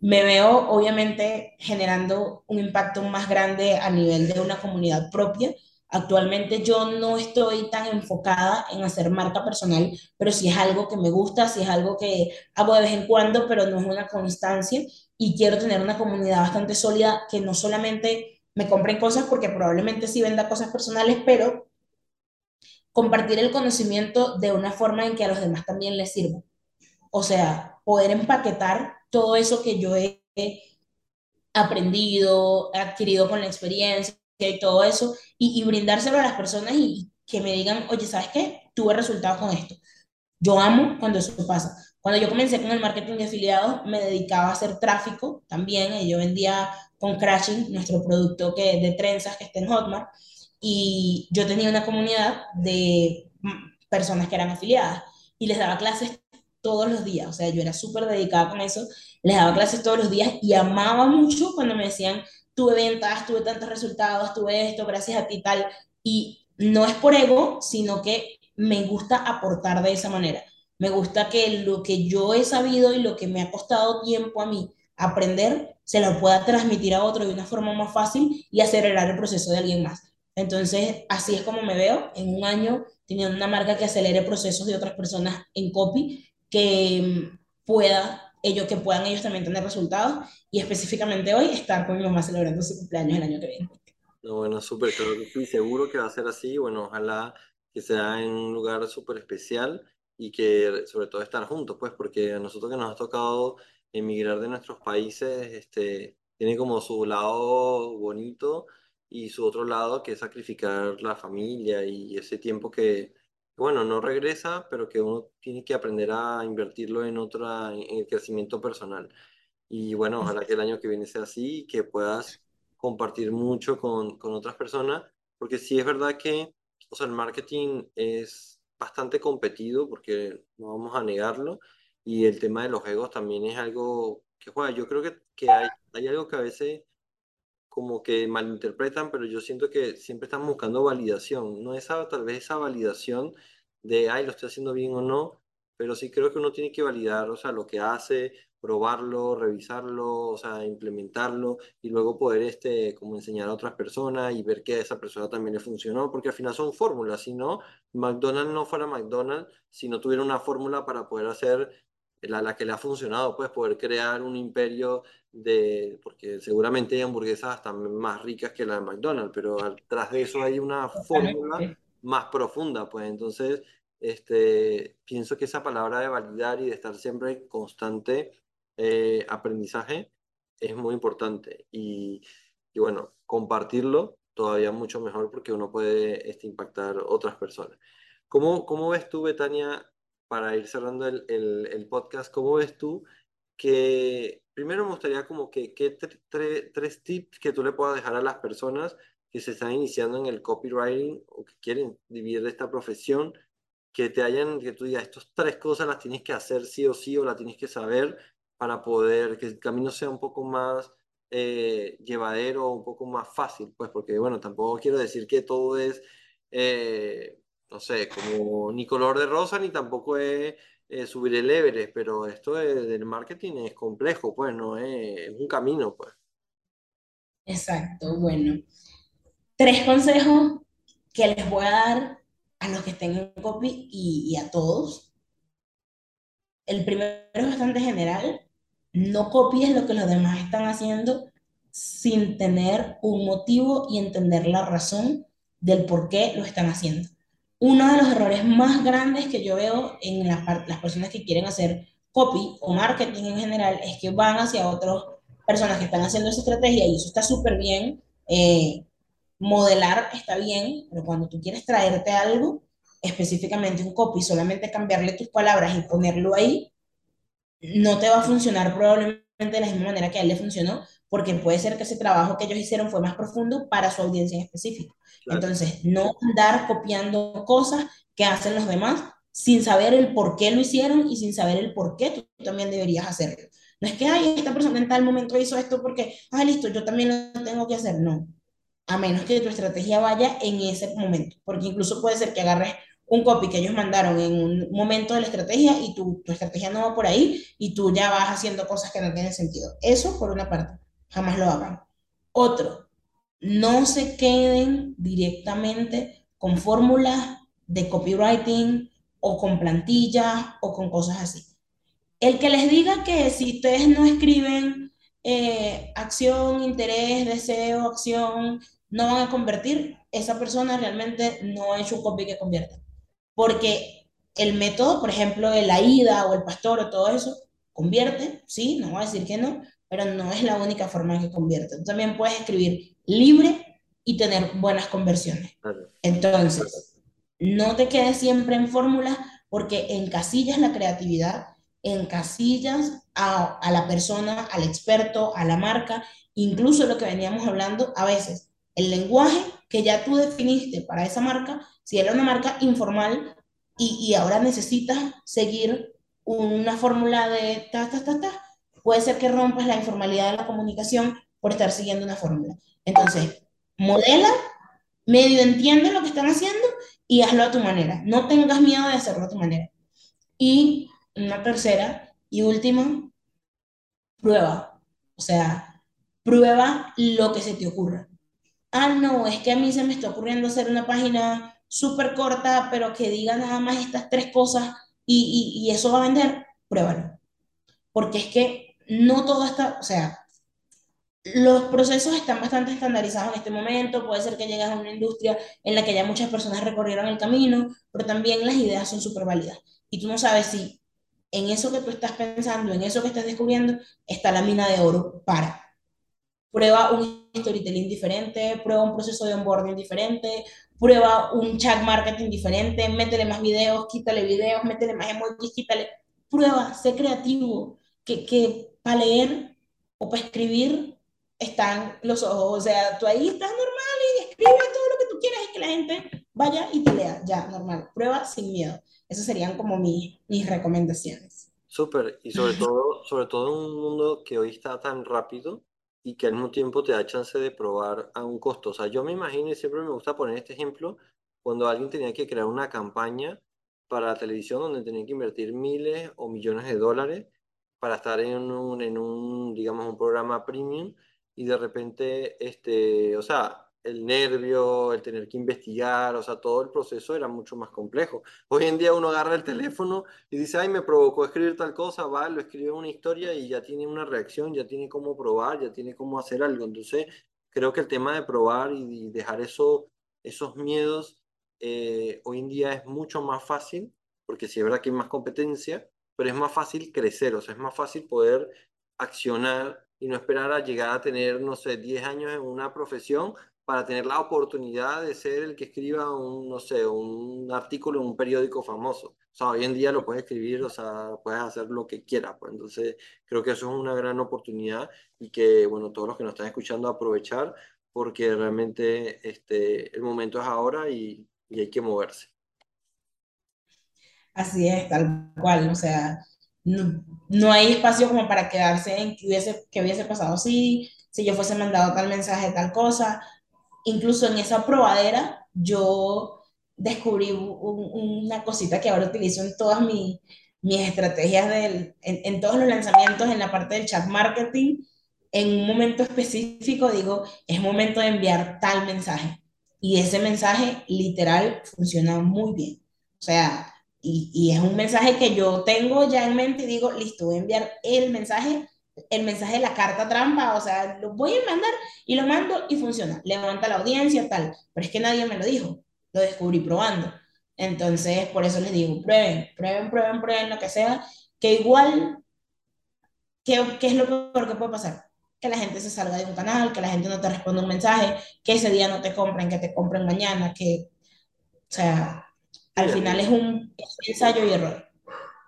me veo obviamente generando un impacto más grande a nivel de una comunidad propia. Actualmente yo no estoy tan enfocada en hacer marca personal, pero si es algo que me gusta, si es algo que hago de vez en cuando, pero no es una constancia y quiero tener una comunidad bastante sólida que no solamente me compren cosas porque probablemente sí venda cosas personales, pero compartir el conocimiento de una forma en que a los demás también les sirva. O sea, poder empaquetar todo eso que yo he aprendido, adquirido con la experiencia y todo eso, y, brindárselo a las personas y, y que me digan, oye, ¿sabes qué? Tuve resultados con esto. Yo amo cuando eso pasa. Cuando yo comencé con el marketing de afiliados, me dedicaba a hacer tráfico también. Y yo vendía con Crashing, nuestro producto que, de trenzas que está en Hotmart. Y yo tenía una comunidad de mm, personas que eran afiliadas y les daba clases todos los días, o sea, yo era súper dedicada con eso, les daba clases todos los días y amaba mucho cuando me decían, tuve ventas, tuve tantos resultados, tuve esto, gracias a ti tal, y no es por ego, sino que me gusta aportar de esa manera. Me gusta que lo que yo he sabido y lo que me ha costado tiempo a mí aprender, se lo pueda transmitir a otro de una forma más fácil y acelerar el proceso de alguien más. Entonces, así es como me veo en un año teniendo una marca que acelere procesos de otras personas en copy, que pueda ellos que puedan ellos también tener resultados y específicamente hoy estar con mi mamá celebrando su cumpleaños el año que viene. No, bueno, súper, claro que sí, seguro que va a ser así. Bueno, ojalá que sea en un lugar súper especial y que sobre todo estar juntos, pues, porque a nosotros que nos ha tocado emigrar de nuestros países, este, tiene como su lado bonito y su otro lado que es sacrificar la familia y ese tiempo que, bueno, no regresa, pero que uno tiene que aprender a invertirlo en otra, en el crecimiento personal. Y bueno, ojalá que el año que viene sea así y que puedas compartir mucho con, con otras personas, porque sí es verdad que, o sea, el marketing es bastante competido, porque no vamos a negarlo, y el tema de los egos también es algo que juega. Yo creo que, que hay, hay algo que a veces como que malinterpretan, pero yo siento que siempre estamos buscando validación, no esa, tal vez esa validación de, ay, lo estoy haciendo bien o no, pero sí creo que uno tiene que validar, o sea, lo que hace, probarlo, revisarlo, o sea, implementarlo y luego poder este, como enseñar a otras personas y ver que a esa persona también le funcionó, porque al final son fórmulas, si no, McDonald's no fuera McDonald's si no tuviera una fórmula para poder hacer la, la que le ha funcionado, pues poder crear un imperio de, porque seguramente hay hamburguesas hasta más ricas que la de McDonald's, pero tras de eso hay una fórmula más profunda, pues. Entonces este, pienso que esa palabra de validar y de estar siempre constante eh, aprendizaje es muy importante y, bueno, compartirlo todavía mucho mejor porque uno puede este, impactar otras personas. ¿Cómo, ¿Cómo ves tú, Betania, para ir cerrando el, el, podcast, cómo ves tú que primero me gustaría como que, que tres tips que tú le puedas dejar a las personas que se están iniciando en el copywriting o que quieren vivir de esta profesión, que te hayan, que tú digas, estas tres cosas las tienes que hacer sí o sí o las tienes que saber para poder que el camino sea un poco más eh, llevadero, un poco más fácil, pues porque bueno, tampoco quiero decir que todo es, eh, no sé, como ni color de rosa, ni tampoco es eh, subir el Everest, pero esto del marketing es complejo, pues no es, un camino, pues. Exacto, bueno. Tres consejos que les voy a dar a los que estén en copy y, y a todos. El primero es bastante general, no copies lo que los demás están haciendo sin tener un motivo y entender la razón del por qué lo están haciendo. Uno de los errores más grandes que yo veo en las, personas que quieren hacer copy o marketing en general es que van hacia otras personas que están haciendo esa estrategia y eso está súper bien. Eh, modelar está bien, pero cuando tú quieres traerte algo, específicamente un copy, solamente cambiarle tus palabras y ponerlo ahí, no te va a funcionar probablemente de la misma manera que a él le funcionó, porque puede ser que ese trabajo que ellos hicieron fue más profundo para su audiencia en específico. Entonces, no andar copiando cosas que hacen los demás sin saber el por qué lo hicieron y sin saber el por qué tú también deberías hacerlo. No es que, ay, esta persona en tal momento hizo esto porque, ah, listo, yo también lo tengo que hacer. No, a menos que tu estrategia vaya en ese momento, porque incluso puede ser que agarres un copy que ellos mandaron en un momento de la estrategia y tu, tu estrategia no va por ahí y tú ya vas haciendo cosas que no tienen sentido. Eso por una parte, jamás lo hagan. Otro, no se queden directamente con fórmulas de copywriting o con plantillas o con cosas así. El que les diga que si ustedes no escriben eh, acción, interés, deseo, acción, no van a convertir, esa persona realmente no ha hecho un copy que convierta porque el método, por ejemplo, de la ida o el pastor o todo eso, convierte, sí, no voy a decir que no, pero no es la única forma que convierte. Tú también puedes escribir libre y tener buenas conversiones. Entonces, no te quedes siempre en fórmulas porque encasillas la creatividad, encasillas a, a la persona, al experto, a la marca, incluso lo que veníamos hablando, a veces el lenguaje que ya tú definiste para esa marca si era una marca informal y, y ahora necesitas seguir una fórmula de ta, ta, ta, ta, puede ser que rompas la informalidad de la comunicación por estar siguiendo una fórmula. Entonces, modela, medio entiende lo que están haciendo y hazlo a tu manera. No tengas miedo de hacerlo a tu manera. Y una tercera y última, prueba. O sea, prueba lo que se te ocurra. Ah, no, es que a mí se me está ocurriendo hacer una página súper corta, pero que diga nada más estas tres cosas y, y, eso va a vender. Pruébalo. Porque es que no todo está, o sea, los procesos están bastante estandarizados en este momento, puede ser que llegues a una industria en la que ya muchas personas recorrieron el camino, pero también las ideas son súper válidas. Y tú no sabes si en eso que tú estás pensando, en eso que estás descubriendo, está la mina de oro para. Prueba un storytelling diferente, prueba un proceso de onboarding diferente, prueba un chat marketing diferente, métele más videos, quítale videos, métele más emojis, quítale. Prueba, sé creativo, que, que para leer o para escribir están los ojos. O sea, tú ahí estás normal y escribe todo lo que tú quieras y que la gente vaya y te lea. Ya, normal. Prueba sin miedo. Esas serían como mis, mis recomendaciones. Súper. Y sobre (laughs) todo, sobre todo en un mundo que hoy está tan rápido y que al mismo tiempo te da chance de probar a un costo. O sea, yo me imagino y siempre me gusta poner este ejemplo cuando alguien tenía que crear una campaña para la televisión donde tenía que invertir miles o millones de dólares para estar en un, en un digamos, un programa premium y de repente, este, o sea, el nervio, el tener que investigar, o sea, todo el proceso era mucho más complejo. Hoy en día uno agarra el teléfono y dice, ay, me provocó escribir tal cosa, va, lo escribe una historia y ya tiene una reacción, ya tiene cómo probar, ya tiene cómo hacer algo. Entonces, creo que el tema de probar y dejar eso, esos miedos eh, hoy en día es mucho más fácil, porque sí es verdad que hay más competencia, pero es más fácil crecer, o sea, es más fácil poder accionar y no esperar a llegar a tener, no sé, 10 años en una profesión para tener la oportunidad de ser el que escriba un, no sé, un artículo en un periódico famoso. O sea, hoy en día lo puedes escribir, o sea, puedes hacer lo que quieras. Pues. Entonces, creo que eso es una gran oportunidad y que, bueno, todos los que nos están escuchando aprovechar porque realmente este, el momento es ahora y, y hay que moverse. Así es, tal cual. O sea, no, no, hay espacio como para quedarse en que hubiese, que hubiese pasado así, si yo fuese mandado tal mensaje, tal cosa. Incluso en esa probadera yo descubrí un, una cosita que ahora utilizo en todas mis, mis estrategias, del, en, en, todos los lanzamientos, en la parte del chat marketing. En un momento específico digo, es momento de enviar tal mensaje. Y ese mensaje literal funciona muy bien. O sea, y, y, es un mensaje que yo tengo ya en mente y digo, listo, voy a enviar el mensaje, el mensaje de la carta trampa, o sea, lo voy a mandar y lo mando y funciona. Levanta la audiencia, tal. Pero es que nadie me lo dijo, lo descubrí probando. Entonces, por eso les digo, prueben, prueben, prueben, prueben lo que sea, que igual, ¿qué, qué es lo peor que puede pasar? Que la gente se salga de un canal, que la gente no te responda un mensaje, que ese día no te compren, que te compren mañana, que, o sea, al final es un, ensayo y error.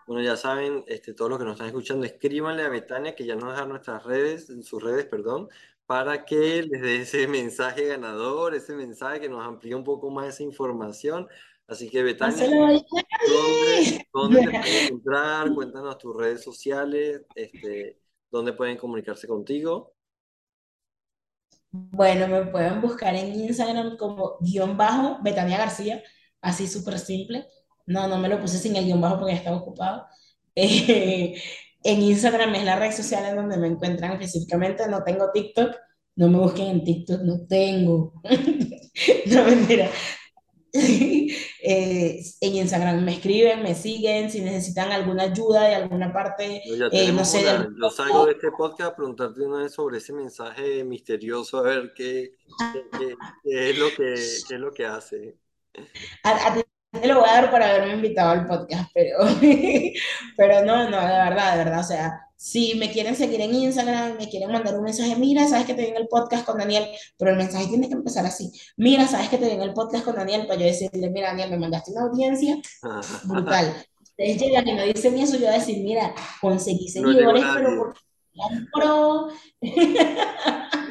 Bueno, ya saben, este, todos los que nos están escuchando, escríbanle a Betania, que ya nos deja nuestras redes, sus redes, perdón, para que les dé ese mensaje ganador, ese mensaje que nos amplíe un poco más esa información. Así que, Betania, ¿dónde, ¿dónde, te pueden (laughs) encontrar? Cuéntanos tus redes sociales, este, dónde pueden comunicarse contigo. Bueno, me pueden buscar en Instagram como guion bajo Betania García así súper simple. No, no me lo puse sin el guion bajo porque ya estaba ocupado. (laughs) Eh, en Instagram es la red social en donde me encuentran específicamente. No tengo TikTok. No me busquen en TikTok, no tengo. (laughs) no, mentira. (laughs) eh, en Instagram me escriben, me siguen, si necesitan alguna ayuda de alguna parte, no, eh, no sé. De Yo salgo de este podcast a preguntarte una vez sobre ese mensaje misterioso, a ver qué, qué, qué es, lo que, qué es lo que hace. A, a, ti te lo voy a dar por haberme invitado al podcast, pero, (laughs) pero no, no, de verdad, de verdad, o sea, si me quieren seguir en Instagram, me quieren mandar un mensaje, mira, sabes que te viene el podcast con Daniel, pero el mensaje tiene que empezar así, mira, sabes que te viene el podcast con Daniel, para yo decirle, mira, Daniel, me mandaste una audiencia brutal. Ustedes llegan y me dicen eso, yo voy a decir, mira, conseguí seguidores, no pero porque pro. (laughs)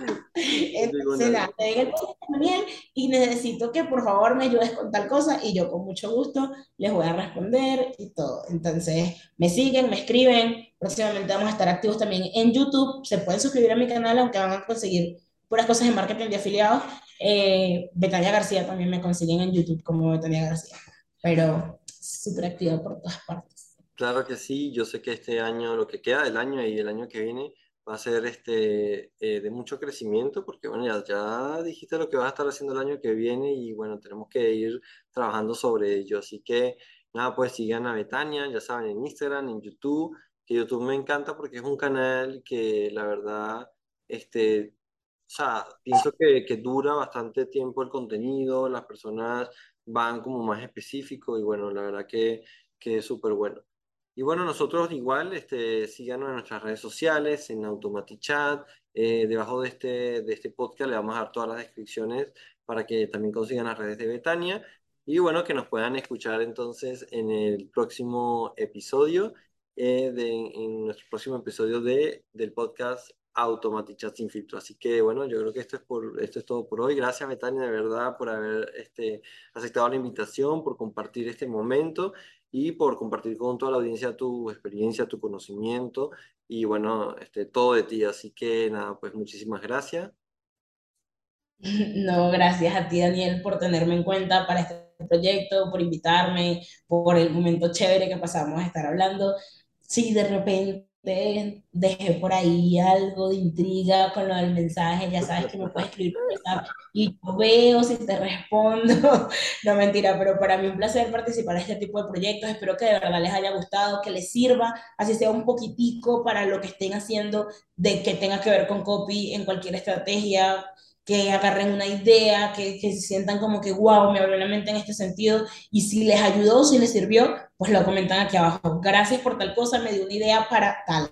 Entonces, nada, te el Daniel y necesito que por favor me ayudes con tal cosa y yo con mucho gusto les voy a responder y todo. Entonces, me siguen, me escriben. Próximamente vamos a estar activos también en YouTube. Se pueden suscribir a mi canal, aunque van a conseguir puras cosas de marketing de afiliados. Eh, Betania García también me consiguen en YouTube como Betania García. Pero súper activa por todas partes. Claro que sí, yo sé que este año, lo que queda del año y el año que viene, va a ser este, eh, de mucho crecimiento, porque bueno, ya, ya dijiste lo que vas a estar haciendo el año que viene y bueno, tenemos que ir trabajando sobre ello. Así que nada, pues sigan a Betania, ya saben, en Instagram, en YouTube, que YouTube me encanta porque es un canal que la verdad, este, o sea, pienso que, que dura bastante tiempo el contenido, las personas van como más específico y bueno, la verdad que, que es súper bueno. Y bueno, nosotros igual, este, síganos en nuestras redes sociales, en Automatichat, eh, debajo de este, de este podcast le vamos a dar todas las descripciones para que también consigan las redes de Betania y bueno, que nos puedan escuchar entonces en el próximo episodio, eh, de, en nuestro próximo episodio de, del podcast Automatichat sin filtro. Así que bueno, yo creo que esto es, por, esto es todo por hoy. Gracias Betania de verdad por haber este, aceptado la invitación, por compartir este momento y por compartir con toda la audiencia tu experiencia, tu conocimiento y bueno, este, todo de ti. Así que nada, pues muchísimas gracias. (laughs) No, gracias a ti, Daniel, por tenerme en cuenta para este proyecto, por invitarme, por el momento chévere que pasamos a estar hablando. Si de repente dejé por ahí algo de intriga con lo del mensaje, ya sabes que me puedes escribir por WhatsApp y yo veo si te respondo. (laughs) No mentira, pero para mí un placer participar en este tipo de proyectos. Espero que de verdad les haya gustado, que les sirva, así sea un poquitico para lo que estén haciendo de que tenga que ver con copy en cualquier estrategia que agarren una idea, que, que, se sientan como que, wow, me abrió la mente en este sentido, y si les ayudó, si les sirvió, pues lo comentan aquí abajo. Gracias por tal cosa, me dio una idea para tal.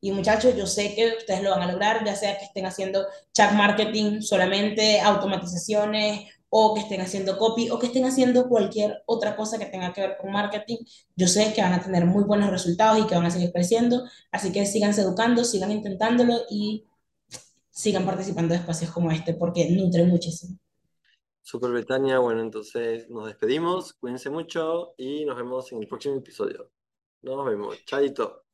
Y muchachos, yo sé que ustedes lo van a lograr, ya sea que estén haciendo chat marketing solamente, automatizaciones, o que estén haciendo copy, o que estén haciendo cualquier otra cosa que tenga que ver con marketing. Yo sé que van a tener muy buenos resultados y que van a seguir creciendo. Así que síganse educando, sigan intentándolo y sigan participando de espacios como este porque nutren muchísimo. Super Betania, bueno, entonces nos despedimos, cuídense mucho y nos vemos en el próximo episodio. Nos vemos, chaito.